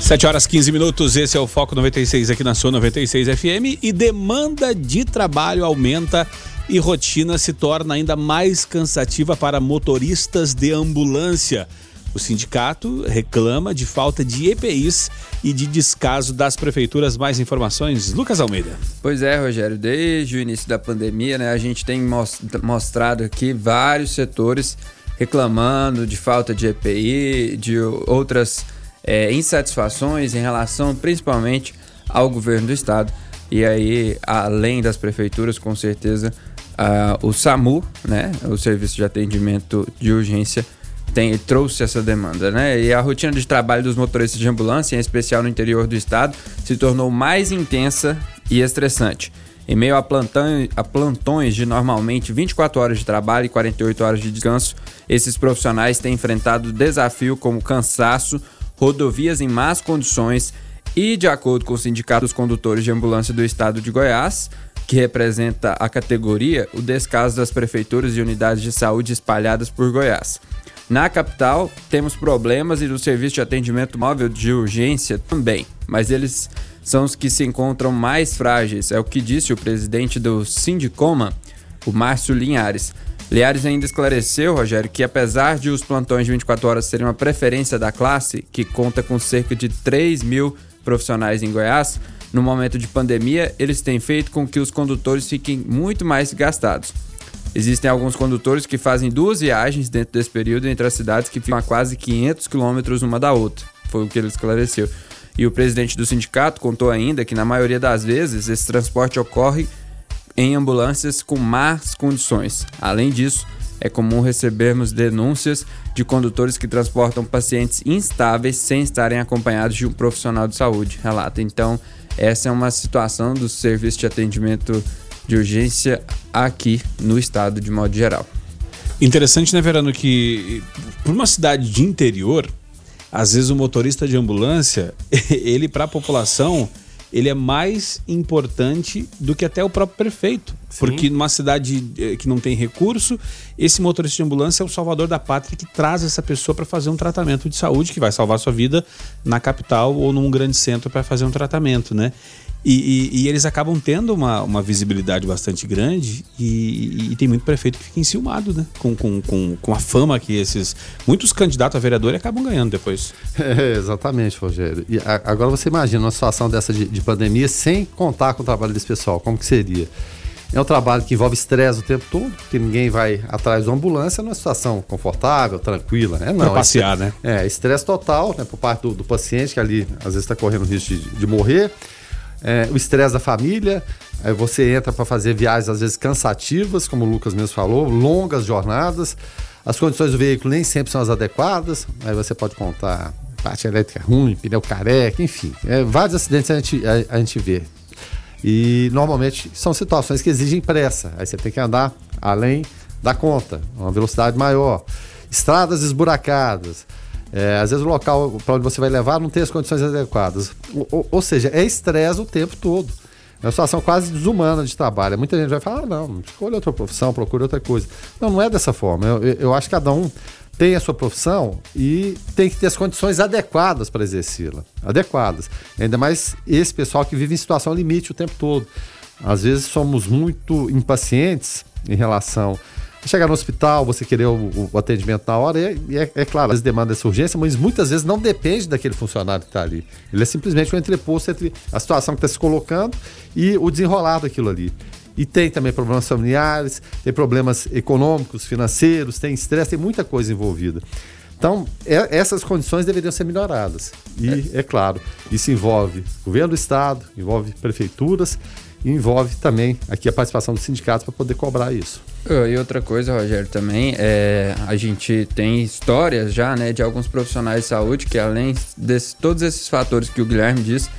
7 horas 15 minutos, esse é o Foco 96 aqui na sua 96 FM e demanda de trabalho aumenta e rotina se torna ainda mais cansativa para motoristas de ambulância. O sindicato reclama de falta de EPIs e de descaso das prefeituras. Mais informações, Lucas Almeida. Pois é, Rogério, desde o início da pandemia, né, a gente tem mostrado aqui vários setores reclamando de falta de EPI, de outras é, insatisfações em relação principalmente ao governo do estado. E aí, além das prefeituras, com certeza, o SAMU, né, o Serviço de Atendimento de Urgência, tem, trouxe essa demanda, né? E a rotina de trabalho dos motoristas de ambulância, em especial no interior do estado, se tornou mais intensa e estressante. Em meio a, plantão, a plantões de normalmente 24 horas de trabalho e 48 horas de descanso, esses profissionais têm enfrentado desafio como cansaço, rodovias em más condições e, de acordo com o Sindicato dos Condutores de Ambulância do Estado de Goiás, que representa a categoria, o descaso das prefeituras e unidades de saúde espalhadas por Goiás. Na capital, temos problemas e no serviço de atendimento móvel de urgência também, mas eles são os que se encontram mais frágeis, é o que disse o presidente do Sindicoma, o Márcio Linhares. Liares ainda esclareceu, Rogério, que apesar de os plantões de 24 horas serem uma preferência da classe, que conta com cerca de 3 mil profissionais em Goiás, no momento de pandemia, eles têm feito com que os condutores fiquem muito mais gastados. Existem alguns condutores que fazem duas viagens dentro desse período entre as cidades que ficam a quase 500 quilômetros uma da outra. Foi o que ele esclareceu. E o presidente do sindicato contou ainda que, na maioria das vezes, esse transporte ocorre em ambulâncias com más condições. Além disso, é comum recebermos denúncias de condutores que transportam pacientes instáveis sem estarem acompanhados de um profissional de saúde, relata. Então, essa é uma situação do serviço de atendimento de urgência aqui no estado de modo geral. Interessante, né, Verano, que por uma cidade de interior, às vezes o motorista de ambulância, ele para a população, ele é mais importante do que até o próprio prefeito. Sim. Porque numa cidade eh, que não tem recurso, esse motorista de ambulância é o salvador da pátria que traz essa pessoa para fazer um tratamento de saúde que vai salvar sua vida na capital ou num grande centro para fazer um tratamento, né? E, e, e, eles acabam tendo uma, uma visibilidade bastante grande e, e, tem muito prefeito que fica enciumado, né? Com, com, com, com a fama que esses. Muitos candidatos a vereador acabam ganhando depois. É, exatamente, Rogério. E a, agora você imagina uma situação dessa de, de pandemia sem contar com o trabalho desse pessoal, como que seria? É um trabalho que envolve estresse o tempo todo, porque ninguém vai atrás de uma ambulância numa situação confortável, tranquila, né? Não. Pra passear, né? É, estresse total, né? Por parte do, do, paciente, que ali às vezes está correndo risco de, de morrer é, o estresse da família, aí você entra para fazer viagens às vezes cansativas, como o Lucas mesmo falou, longas jornadas, as condições do veículo nem sempre são as adequadas, aí você pode contar parte elétrica ruim, pneu careca, enfim, é, vários acidentes a gente, a, a gente vê. E normalmente são situações que exigem pressa, aí você tem que andar além da conta, uma velocidade maior. Estradas esburacadas, é, às vezes o local para onde você vai levar não tem as condições adequadas. Ou, ou seja, é estresse o tempo todo. É uma situação quase desumana de trabalho. Muita gente vai falar, ah, não, escolha outra profissão, procure outra coisa. Não, não é dessa forma. Eu, eu acho que cada um tem a sua profissão e tem que ter as condições adequadas para exercê-la. Adequadas. Ainda mais esse pessoal que vive em situação limite o tempo todo. Às vezes somos muito impacientes em relação chegar no hospital, você querer o, o atendimento na hora, e é, é, claro, às vezes demanda essa urgência, mas muitas vezes não depende daquele funcionário que está ali. Ele é simplesmente um entreposto entre a situação que está se colocando e o desenrolar daquilo ali. E tem também problemas familiares, tem problemas econômicos, financeiros, tem estresse, tem muita coisa envolvida. Então, é, essas condições deveriam ser melhoradas. E, é. é claro, isso envolve governo do estado, envolve prefeituras e envolve também aqui a participação dos sindicatos para poder cobrar isso. E outra coisa, Rogério, também é a gente tem histórias já, né, de alguns profissionais de saúde que além de todos esses fatores que o Guilherme disse,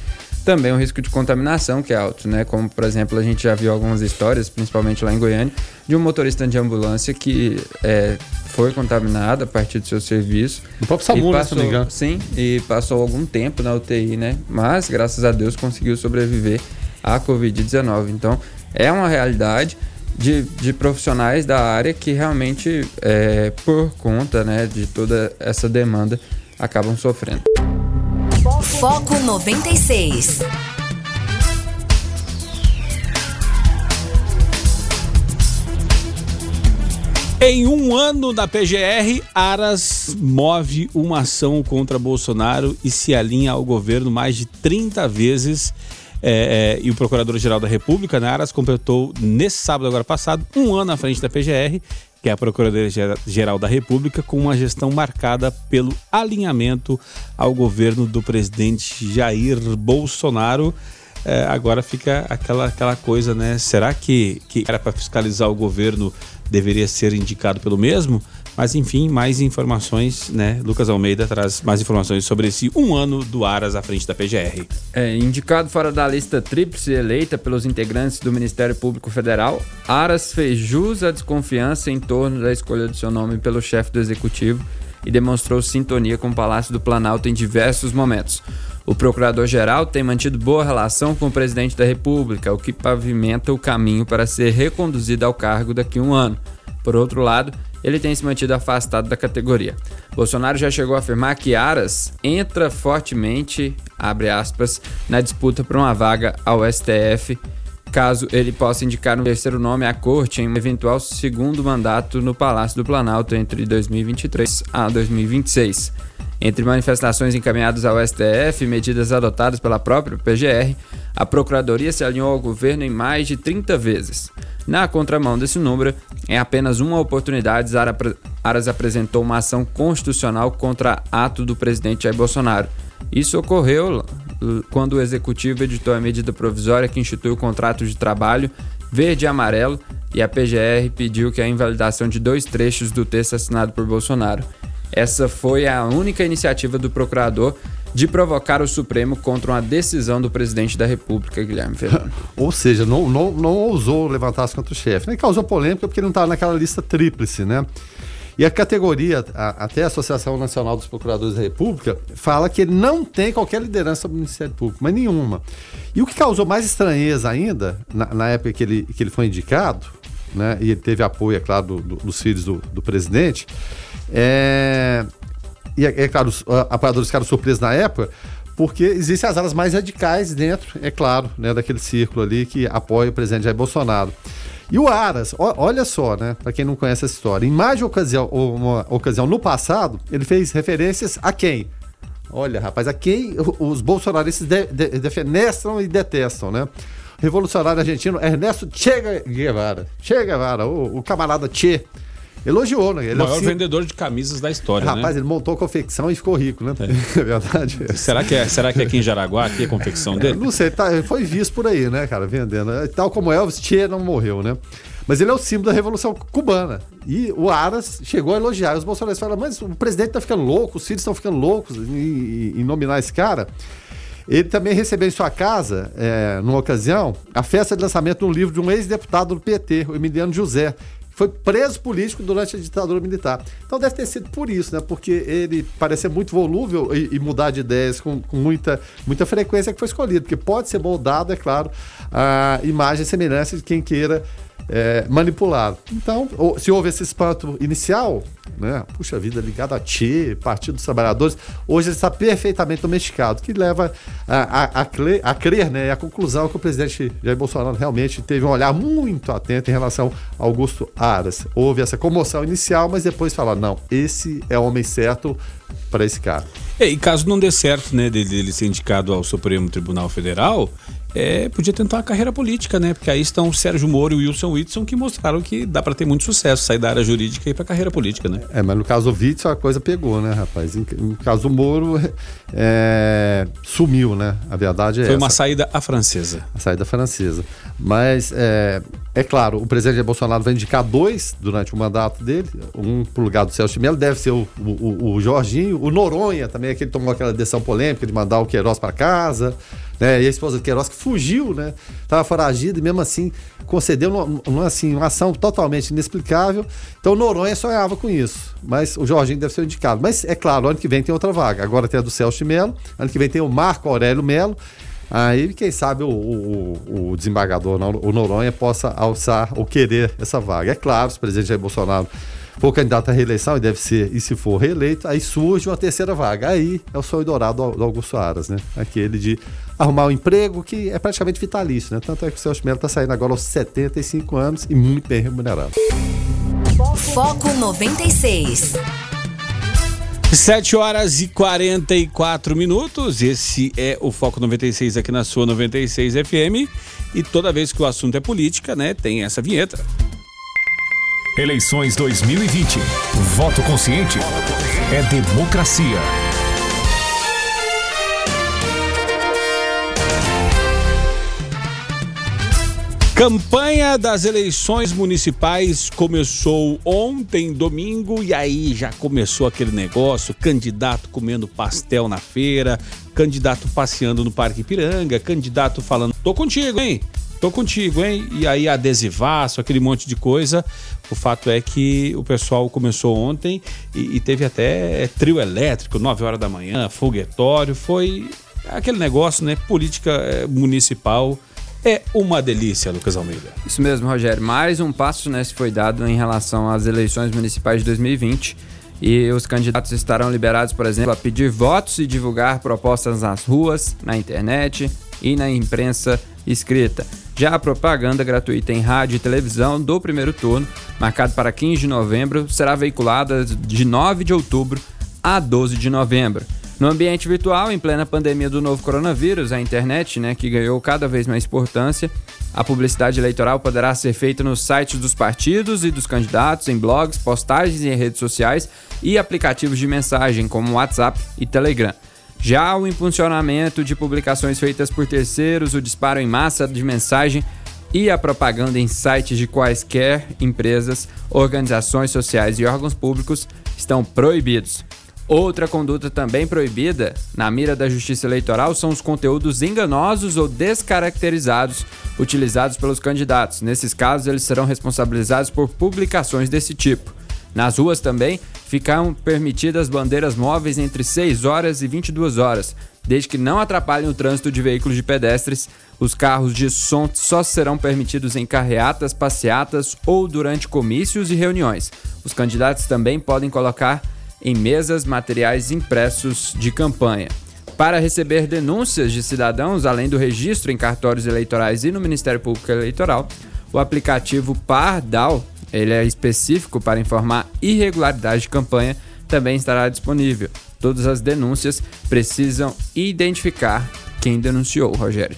também o risco de contaminação que é alto, né? Como por exemplo a gente já viu algumas histórias, principalmente lá em Goiânia, de um motorista de ambulância que é, foi contaminado a partir do seu serviço. O próprio SAMU, né, me engano. Sim, e passou algum tempo na UTI, né? Mas graças a Deus conseguiu sobreviver à Covid-19. Então é uma realidade de, de profissionais da área que realmente, é, por conta né, de toda essa demanda, acabam sofrendo. Foco 96. Em um ano da PGR, Aras move uma ação contra Bolsonaro e se alinha ao governo mais de 30 vezes. É, é, e o Procurador-Geral da República, né, Aras, completou nesse sábado agora passado um ano à frente da PGR, que é a Procuradoria-Geral da República, com uma gestão marcada pelo alinhamento ao governo do presidente Jair Bolsonaro. É, agora fica aquela, aquela coisa, né? Será que, que era para fiscalizar o governo deveria ser indicado pelo mesmo? Mas enfim, mais informações, né? Lucas Almeida traz mais informações sobre esse um ano do Aras à frente da PGR. É, indicado fora da lista tríplice eleita pelos integrantes do Ministério Público Federal, Aras fez jus à desconfiança em torno da escolha do seu nome pelo chefe do executivo e demonstrou sintonia com o Palácio do Planalto em diversos momentos. O procurador-geral tem mantido boa relação com o presidente da República, o que pavimenta o caminho para ser reconduzido ao cargo daqui a um ano. Por outro lado, ele tem se mantido afastado da categoria. Bolsonaro já chegou a afirmar que Aras entra fortemente, abre aspas, na disputa por uma vaga ao STF, caso ele possa indicar um terceiro nome à corte em um eventual segundo mandato no Palácio do Planalto entre 2023 a 2026. Entre manifestações encaminhadas ao STF e medidas adotadas pela própria PGR, a Procuradoria se alinhou ao governo em mais de 30 vezes. Na contramão desse número, em apenas uma oportunidade, Aras apresentou uma ação constitucional contra ato do presidente Jair Bolsonaro. Isso ocorreu quando o executivo editou a medida provisória que institui o contrato de trabalho verde e amarelo e a PGR pediu que a invalidação de dois trechos do texto assinado por Bolsonaro. Essa foi a única iniciativa do procurador de provocar o Supremo contra uma decisão do presidente da República, Guilherme Fernando. Ou seja, não, não, não ousou levantar-se contra o chefe. Nem causou polêmica porque ele não estava naquela lista tríplice, né? E a categoria, a, até a Associação Nacional dos Procuradores da República, fala que ele não tem qualquer liderança sobre o Ministério Público, mas nenhuma. E o que causou mais estranheza ainda, na, na época que ele, que ele foi indicado, né, e ele teve apoio, é claro, do, do, dos filhos do, do presidente, é, e é, é claro, os apoiadores ficaram surpresos na época, porque existem as alas mais radicais dentro, é claro, né, daquele círculo ali que apoia o presidente Jair Bolsonaro. E o Aras, olha só, né, para quem não conhece essa história, em mais de ocasião, uma ocasião no passado, ele fez referências a quem? Olha, rapaz, a quem os bolsonaristas de, de, defenestram e detestam, né? Revolucionário argentino Ernesto Che Guevara. Che Guevara, o, o camarada Che elogiou, né? Ele o maior vendedor de camisas da história, Rapaz, né? ele montou a confecção e ficou rico, né? É, é verdade. Será que é, será que é aqui em Jaraguá, aqui a confecção dele? não sei, tá, foi visto por aí, né, cara, vendendo. Tal como Elvis, Che não morreu, né? Mas ele é o símbolo da Revolução Cubana. E o Aras chegou a elogiar. E os bolsonaristas falaram, mas o presidente tá ficando louco, os filhos estão ficando loucos em, em nominar esse cara. Ele também recebeu em sua casa, é, numa ocasião, a festa de lançamento de um livro de um ex-deputado do PT, o Emiliano José, foi preso político durante a ditadura militar. Então deve ter sido por isso, né? Porque ele parecia muito volúvel e, e mudar de ideias com, com, muita, muita frequência que foi escolhido, porque pode ser moldado, é claro, a imagem e semelhança de quem queira é, manipulado. Então, se houve esse espanto inicial, né? Puxa vida, ligado a Tchê, Partido dos Trabalhadores, hoje ele está perfeitamente domesticado, que leva a, a, a, crer, a crer, né? A conclusão que o presidente Jair Bolsonaro realmente teve um olhar muito atento em relação a Augusto Aras. Houve essa comoção inicial, mas depois fala, não, esse é o homem certo para esse cara. É, e caso não dê certo, né, dele, dele ser indicado ao Supremo Tribunal Federal, é, podia tentar uma carreira política, né? Porque aí estão o Sérgio Moro e o Wilson Whitson que mostraram que dá para ter muito sucesso, sair da área jurídica e ir pra carreira política, né? É, mas no caso do Witzel a coisa pegou, né, rapaz? No caso do Moro, é, sumiu, né? A verdade é Foi essa. uma saída à francesa. A saída francesa. Mas, é, é claro, o presidente Bolsonaro vai indicar dois durante o mandato dele, um pro lugar do Celso de Mello, deve ser o, o, o Jorginho, o Noronha também, que ele tomou aquela decisão polêmica de mandar o Queiroz para casa, né? E a esposa do Queiroz que fugiu, né? Tava foragida e mesmo assim concedeu uma, uma, assim, uma ação totalmente inexplicável. Então Noronha sonhava com isso. Mas o Jorginho deve ser indicado. Mas é claro, ano que vem tem outra vaga. Agora tem a do Celso de Mello, ano que vem tem o Marco Aurélio Melo. Aí, quem sabe o, o, o, desembargador, o Noronha, possa alçar ou querer essa vaga. É claro, se o presidente Jair Bolsonaro for candidato à reeleição, e deve ser, e se for reeleito, aí surge uma terceira vaga. Aí é o sonho dourado do Augusto Aras, né? Aquele de arrumar um emprego que é praticamente vitalício, né? Tanto é que o Celso Melo está saindo agora aos 75 anos e muito bem remunerado. Foco 96. 7 horas e 44 minutos. Esse é o Foco 96 aqui na sua 96 FM. E toda vez que o assunto é política, né, tem essa vinheta. Eleições 2020. Voto consciente é democracia. Campanha das eleições municipais começou ontem, domingo, e aí já começou aquele negócio: candidato comendo pastel na feira, candidato passeando no Parque Piranga, candidato falando: tô contigo, hein? Tô contigo, hein? E aí adesivaço, aquele monte de coisa. O fato é que o pessoal começou ontem e, e teve até trio elétrico, 9 horas da manhã, foguetório. Foi aquele negócio, né? Política eh, municipal é uma delícia, Lucas Almeida. Isso mesmo, Rogério. Mais um passo né, foi dado em relação às eleições municipais de 2020 e os candidatos estarão liberados, por exemplo, a pedir votos e divulgar propostas nas ruas, na internet e na imprensa escrita. Já a propaganda gratuita em rádio e televisão do primeiro turno, marcado para 15 de novembro, será veiculada de 9 de outubro a 12 de novembro. No ambiente virtual, em plena pandemia do novo coronavírus, a internet, né, que ganhou cada vez mais importância, a publicidade eleitoral poderá ser feita nos sites dos partidos e dos candidatos, em blogs, postagens em redes sociais e aplicativos de mensagem como WhatsApp e Telegram. Já o impulsionamento de publicações feitas por terceiros, o disparo em massa de mensagem e a propaganda em sites de quaisquer empresas, organizações sociais e órgãos públicos estão proibidos. Outra conduta também proibida na mira da Justiça Eleitoral são os conteúdos enganosos ou descaracterizados utilizados pelos candidatos. Nesses casos, eles serão responsabilizados por publicações desse tipo. Nas ruas também ficarão permitidas bandeiras móveis entre 6 horas e 22 horas, desde que não atrapalhem o trânsito de veículos de pedestres. Os carros de som só serão permitidos em carreatas, passeatas ou durante comícios e reuniões. Os candidatos também podem colocar em mesas materiais impressos de campanha. Para receber denúncias de cidadãos, além do registro em cartórios eleitorais e no Ministério Público Eleitoral, o aplicativo Pardal, ele é específico para informar irregularidade de campanha, também estará disponível. Todas as denúncias precisam identificar quem denunciou, Rogério.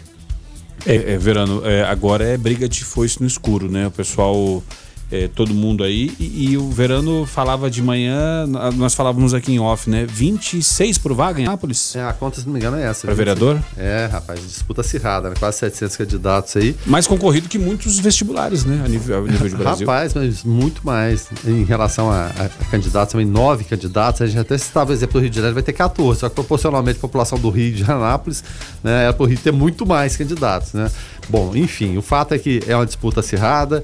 É, é Verano, é, agora é briga de foice no escuro, né? O pessoal é, todo mundo aí. E, e, o Verano falava de manhã, nós falávamos aqui em off, né? 26 por vaga em Nápoles? É, a conta, se não me engano, é essa. Para vereador? É, rapaz, disputa acirrada, né? Quase 700 candidatos aí. Mais concorrido que muitos vestibulares, né? A nível, a nível de Brasil. rapaz, mas muito mais. Em relação a, a, a candidatos, também nove candidatos. A gente até citava o exemplo do Rio de Janeiro, vai ter 14. Só que proporcionalmente a população do Rio de Anápolis, né? Era pro Rio ter muito mais candidatos, né? Bom, enfim, o fato é que é uma disputa acirrada.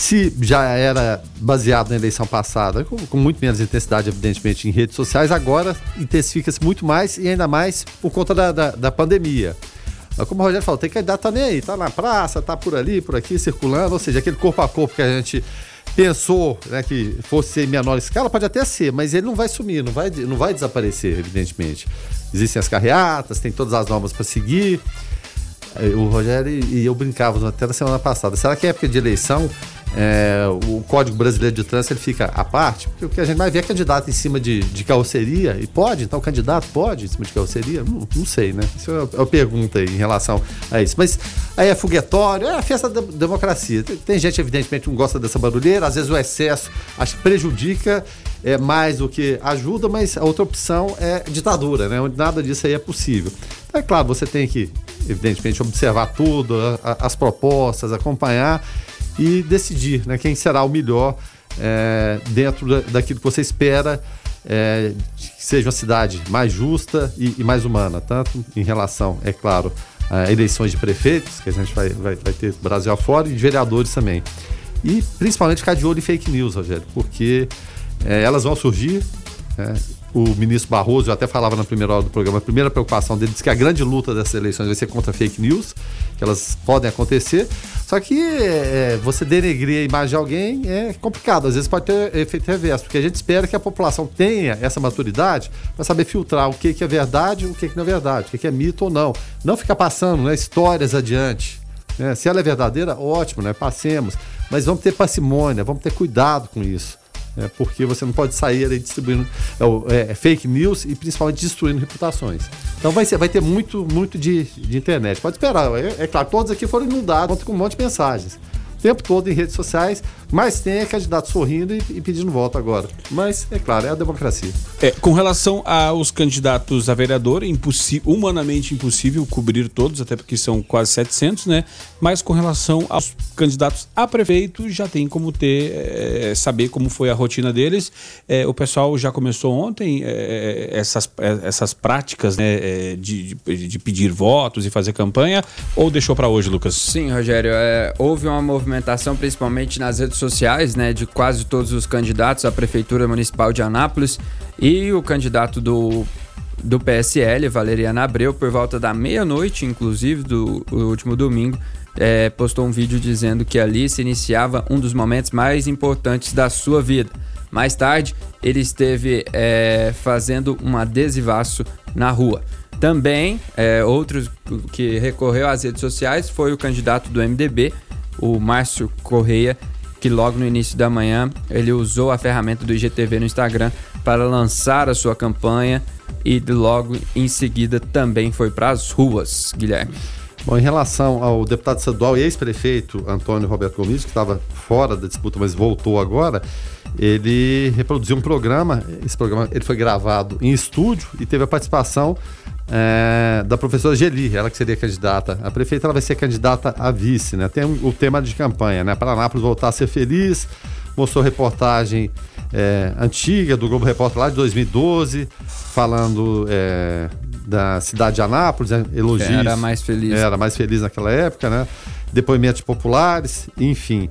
Se já era baseado na eleição passada, com, com muito menos intensidade, evidentemente, em redes sociais, agora intensifica-se muito mais e ainda mais por conta da, da, da pandemia. Como o Rogério falou, tem candidato tá nem aí, tá na praça, tá por ali, por aqui, circulando, ou seja, aquele corpo a corpo que a gente pensou né, que fosse em menor escala, pode até ser, mas ele não vai sumir, não vai, não vai desaparecer, evidentemente. Existem as carreatas, tem todas as normas para seguir. O Rogério e eu brincávamos até na semana passada. Será que é época de eleição é, o Código Brasileiro de Trânsito ele fica à parte, porque o que a gente vai ver é candidato em cima de, de carroceria, e pode, então o candidato pode em cima de carroceria? Não, não sei, né? Isso é uma pergunta aí em relação a isso. Mas aí é foguetório, é a festa da democracia. Tem, tem gente, evidentemente, que não gosta dessa barulheira, às vezes o excesso acho que prejudica é, mais do que ajuda, mas a outra opção é ditadura, né? Onde nada disso aí é possível. Então, é claro, você tem que, evidentemente, observar tudo, a, a, as propostas, acompanhar e decidir né, quem será o melhor é, dentro da, daquilo que você espera é, que seja uma cidade mais justa e, e, mais humana, tanto em relação, é claro, a eleições de prefeitos, que a gente vai, vai, vai ter Brasil afora, e de vereadores também. E principalmente ficar de olho em fake news, Rogério, porque é, elas vão surgir. É, o ministro Barroso, eu até falava na primeira hora do programa, a primeira preocupação dele disse que a grande luta dessas eleições vai ser contra fake news, que elas podem acontecer. Só que é, você denegrir a imagem de alguém é complicado, às vezes pode ter efeito reverso, porque a gente espera que a população tenha essa maturidade para saber filtrar o que, que é verdade e o que, que não é verdade, o que, que é mito ou não. Não ficar passando né, histórias adiante. Né? Se ela é verdadeira, ótimo, né? passemos. Mas vamos ter parcimônia, vamos ter cuidado com isso né, porque você não pode sair aí distribuindo é, é, fake news e principalmente destruindo reputações. Então vai, ser, vai ter muito, muito de, de internet. Pode esperar. É, é claro, todos aqui foram inundados com um monte de mensagens o tempo todo em redes sociais, mas tem candidato sorrindo e, e, pedindo voto agora. Mas, é claro, é a democracia. É, com relação aos candidatos a vereador, é humanamente impossível cobrir todos, até porque são quase 700, né? Mas com relação aos candidatos a prefeito, já tem como ter, é, saber como foi a rotina deles. É, o pessoal já começou ontem é, essas, é, essas práticas né, é, de, de, de, pedir votos e fazer campanha, ou deixou para hoje, Lucas? Sim, Rogério. houve uma movimentação, principalmente nas redes sociais, né, de quase todos os candidatos à Prefeitura Municipal de Anápolis e o candidato do do PSL, Valeriana Abreu, por volta da meia-noite, inclusive, do último domingo, é, postou um vídeo dizendo que ali se iniciava um dos momentos mais importantes da sua vida. Mais tarde, ele esteve é, fazendo um adesivaço na rua. Também, é, outro que recorreu às redes sociais foi o candidato do MDB, o Márcio Correia, que logo no início da manhã ele usou a ferramenta do IGTV no Instagram para lançar a sua campanha e logo em seguida também foi para as ruas, Guilherme. Bom, em relação ao deputado estadual e ex-prefeito Antônio Roberto Gomes, que estava fora da disputa, mas voltou agora, ele reproduziu um programa. Esse programa ele foi gravado em estúdio e teve a participação é, da professora Geli, ela que seria candidata a prefeita, ela vai ser candidata a vice, né? Tem o tema de campanha, né? Para Anápolis voltar a ser feliz, mostrou reportagem é, antiga do Globo Repórter lá de 2012, falando é, da cidade de Anápolis, né? elogios. Era mais feliz. Era mais feliz naquela época, né? Depoimentos populares, enfim.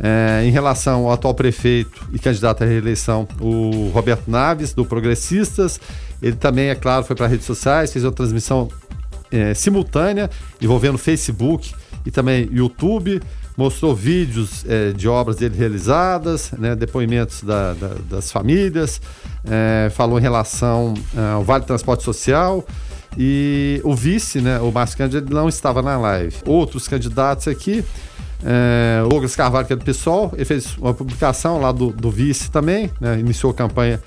É, em relação ao atual prefeito e candidato à reeleição, o Roberto Naves, do Progressistas, ele também, é claro, foi para redes sociais, fez uma transmissão é, simultânea envolvendo Facebook e também YouTube, mostrou vídeos é, de obras dele realizadas, né, depoimentos da, da, das famílias, é, falou em relação é, ao Vale Transporte Social e o vice, né, o Márcio Cândido, não estava na live. Outros candidatos aqui, é, o Douglas Carvalho, que é do PSOL, ele fez uma publicação lá do, do vice também, né, iniciou a campanha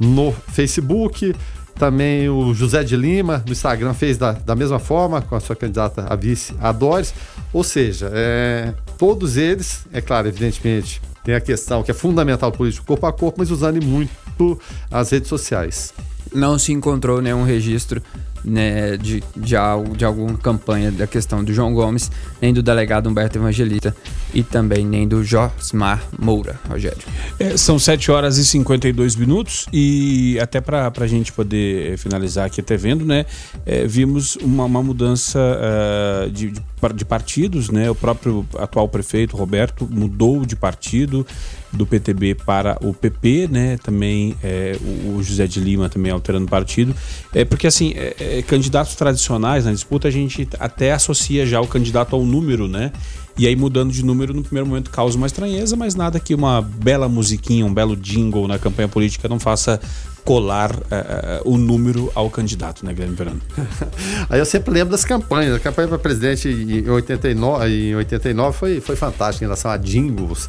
no Facebook. Também o José de Lima, no Instagram, fez da, da mesma forma, com a sua candidata a vice, a Doris. Ou seja, é, todos eles, é claro, evidentemente, tem a questão que é fundamental político corpo a corpo, mas usando muito as redes sociais. Não se encontrou nenhum registro né, de, de, algo, de alguma campanha da questão do João Gomes, nem do delegado Humberto Evangelista e também nem do Josmar Moura, Rogério. É, são 7 horas e 52 minutos e até para a gente poder finalizar aqui até vendo, né, é, vimos uma, uma mudança uh, de, de, de partidos, né, o próprio atual prefeito Roberto mudou de partido, do PTB para o PP, né? Também é, o, José de Lima também alterando partido. É porque assim, é, é, candidatos tradicionais na disputa a gente até associa já o candidato ao número, né? E aí mudando de número no primeiro momento causa uma estranheza, mas nada que uma bela musiquinha, um belo jingle na campanha política não faça colar uh, uh, o número ao candidato, né, Guilherme Verano? Aí eu sempre lembro das campanhas. A campanha para presidente em 89, em 89 foi, foi fantástica em relação a jingles.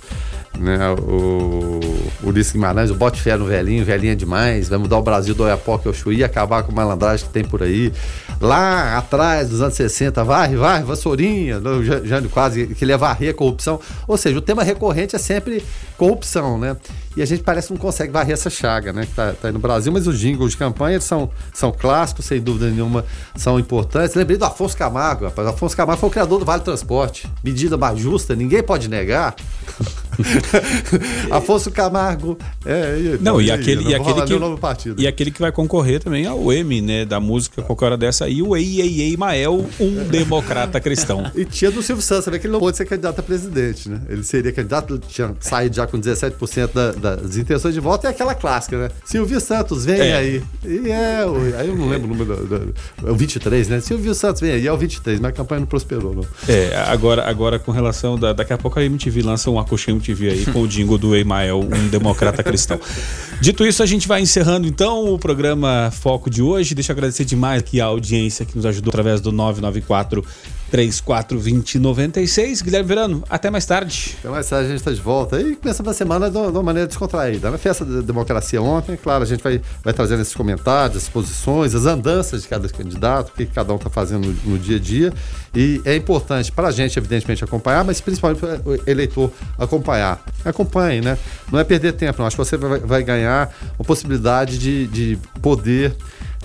Né? O, o Ulisses Guimarães, o bote fé no velhinho, velhinho é demais, vai mudar o Brasil do Oiapoque ao Chuí, acabar com a malandragem que tem por aí. Lá atrás, dos anos 60, vai, vai, vassourinha, Jânio quase, que ele ia varrer a corrupção. Ou seja, o tema recorrente é sempre corrupção, né? E a gente parece que não consegue varrer essa chaga, né? Que tá, tá aí no Brasil, mas os jingles de campanha são, são clássicos, sem dúvida nenhuma, são importantes. Lembrei do Afonso Camargo, rapaz. Afonso Camargo foi o criador do Vale Transporte. Medida mais justa, ninguém pode negar. Afonso Camargo. É, não, e aquele, e aquele que e aquele que vai concorrer também ao M, né, da música qualquer hora dessa aí, o Ei Ei Ei Mael, um democrata cristão. E tinha do Silvio Santos, sabe que ele não pôde ser candidato a presidente, né? Ele seria candidato, tinha saído já com 17% da, das intenções de voto, é aquela clássica, né? Silvio Santos, vem é. aí. E é, aí eu não lembro o número, do, é o 23, né? Silvio Santos, vem aí, é o 23, mas a campanha não prosperou, não. É, agora, agora com relação, da, daqui a pouco a MTV lança um Acuxim MTV aí com o jingle do Emael, um democrata cristão. Dito isso, a gente vai encerrando então o programa Foco de hoje. Deixa eu agradecer demais aqui a audiência que nos ajudou através do 994 342096. Guilherme Verano, até mais tarde. Até mais tarde, a gente está de volta. E começando a semana de uma maneira descontraída. Na festa da democracia ontem, claro, a gente vai, vai trazendo esses comentários, as posições, as andanças de cada candidato, o que cada um está fazendo no, no, dia a dia. E é importante para a gente, evidentemente, acompanhar, mas principalmente para o eleitor acompanhar. Acompanhe, né? Não é perder tempo, não. Acho que você vai, vai ganhar uma possibilidade de, de poder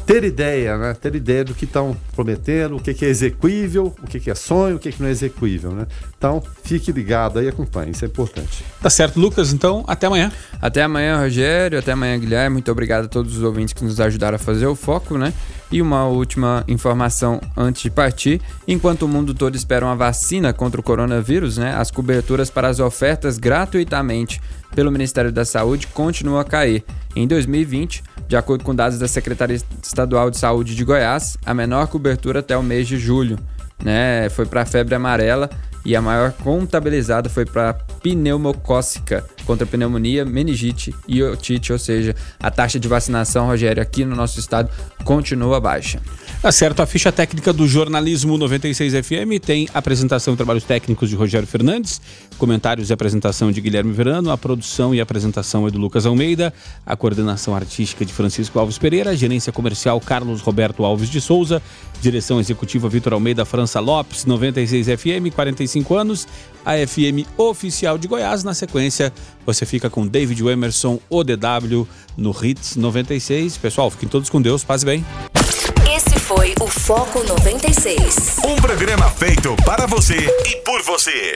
ter ideia, né? Ter ideia do que estão prometendo, o que, que, é execuível, o que, que, é sonho, o que, que não é execuível, né? Então, fique ligado aí, acompanhe, isso é importante. Tá certo, Lucas, então, até amanhã. Até amanhã, Rogério, até amanhã, Guilherme. Muito obrigado a todos os ouvintes que nos ajudaram a fazer o foco, né? E uma última informação antes de partir: enquanto o mundo todo espera uma vacina contra o coronavírus, né, as coberturas para as ofertas gratuitamente pelo Ministério da Saúde continuam a cair. Em 2020, de acordo com dados da Secretaria Estadual de Saúde de Goiás, a menor cobertura até o mês de julho né, foi para a febre amarela e a maior contabilizada foi para pneumocócica contra pneumonia, meningite e otite, ou seja, a taxa de vacinação, Rogério, aqui no nosso estado continua baixa. Tá certo, a ficha técnica do Jornalismo 96 FM tem apresentação e trabalhos técnicos de Rogério Fernandes, comentários e apresentação de Guilherme Verano, a produção e apresentação é do Lucas Almeida, a coordenação artística de Francisco Alves Pereira, gerência comercial Carlos Roberto Alves de Souza, direção executiva Vitor Almeida França Lopes, 96 FM, 45 anos, a FM oficial de Goiás. Na sequência, você fica com David Emerson, ODW, no Hits 96. Pessoal, fiquem todos com Deus, paz bem. Foi o Foco 96. Um programa feito para você e por você.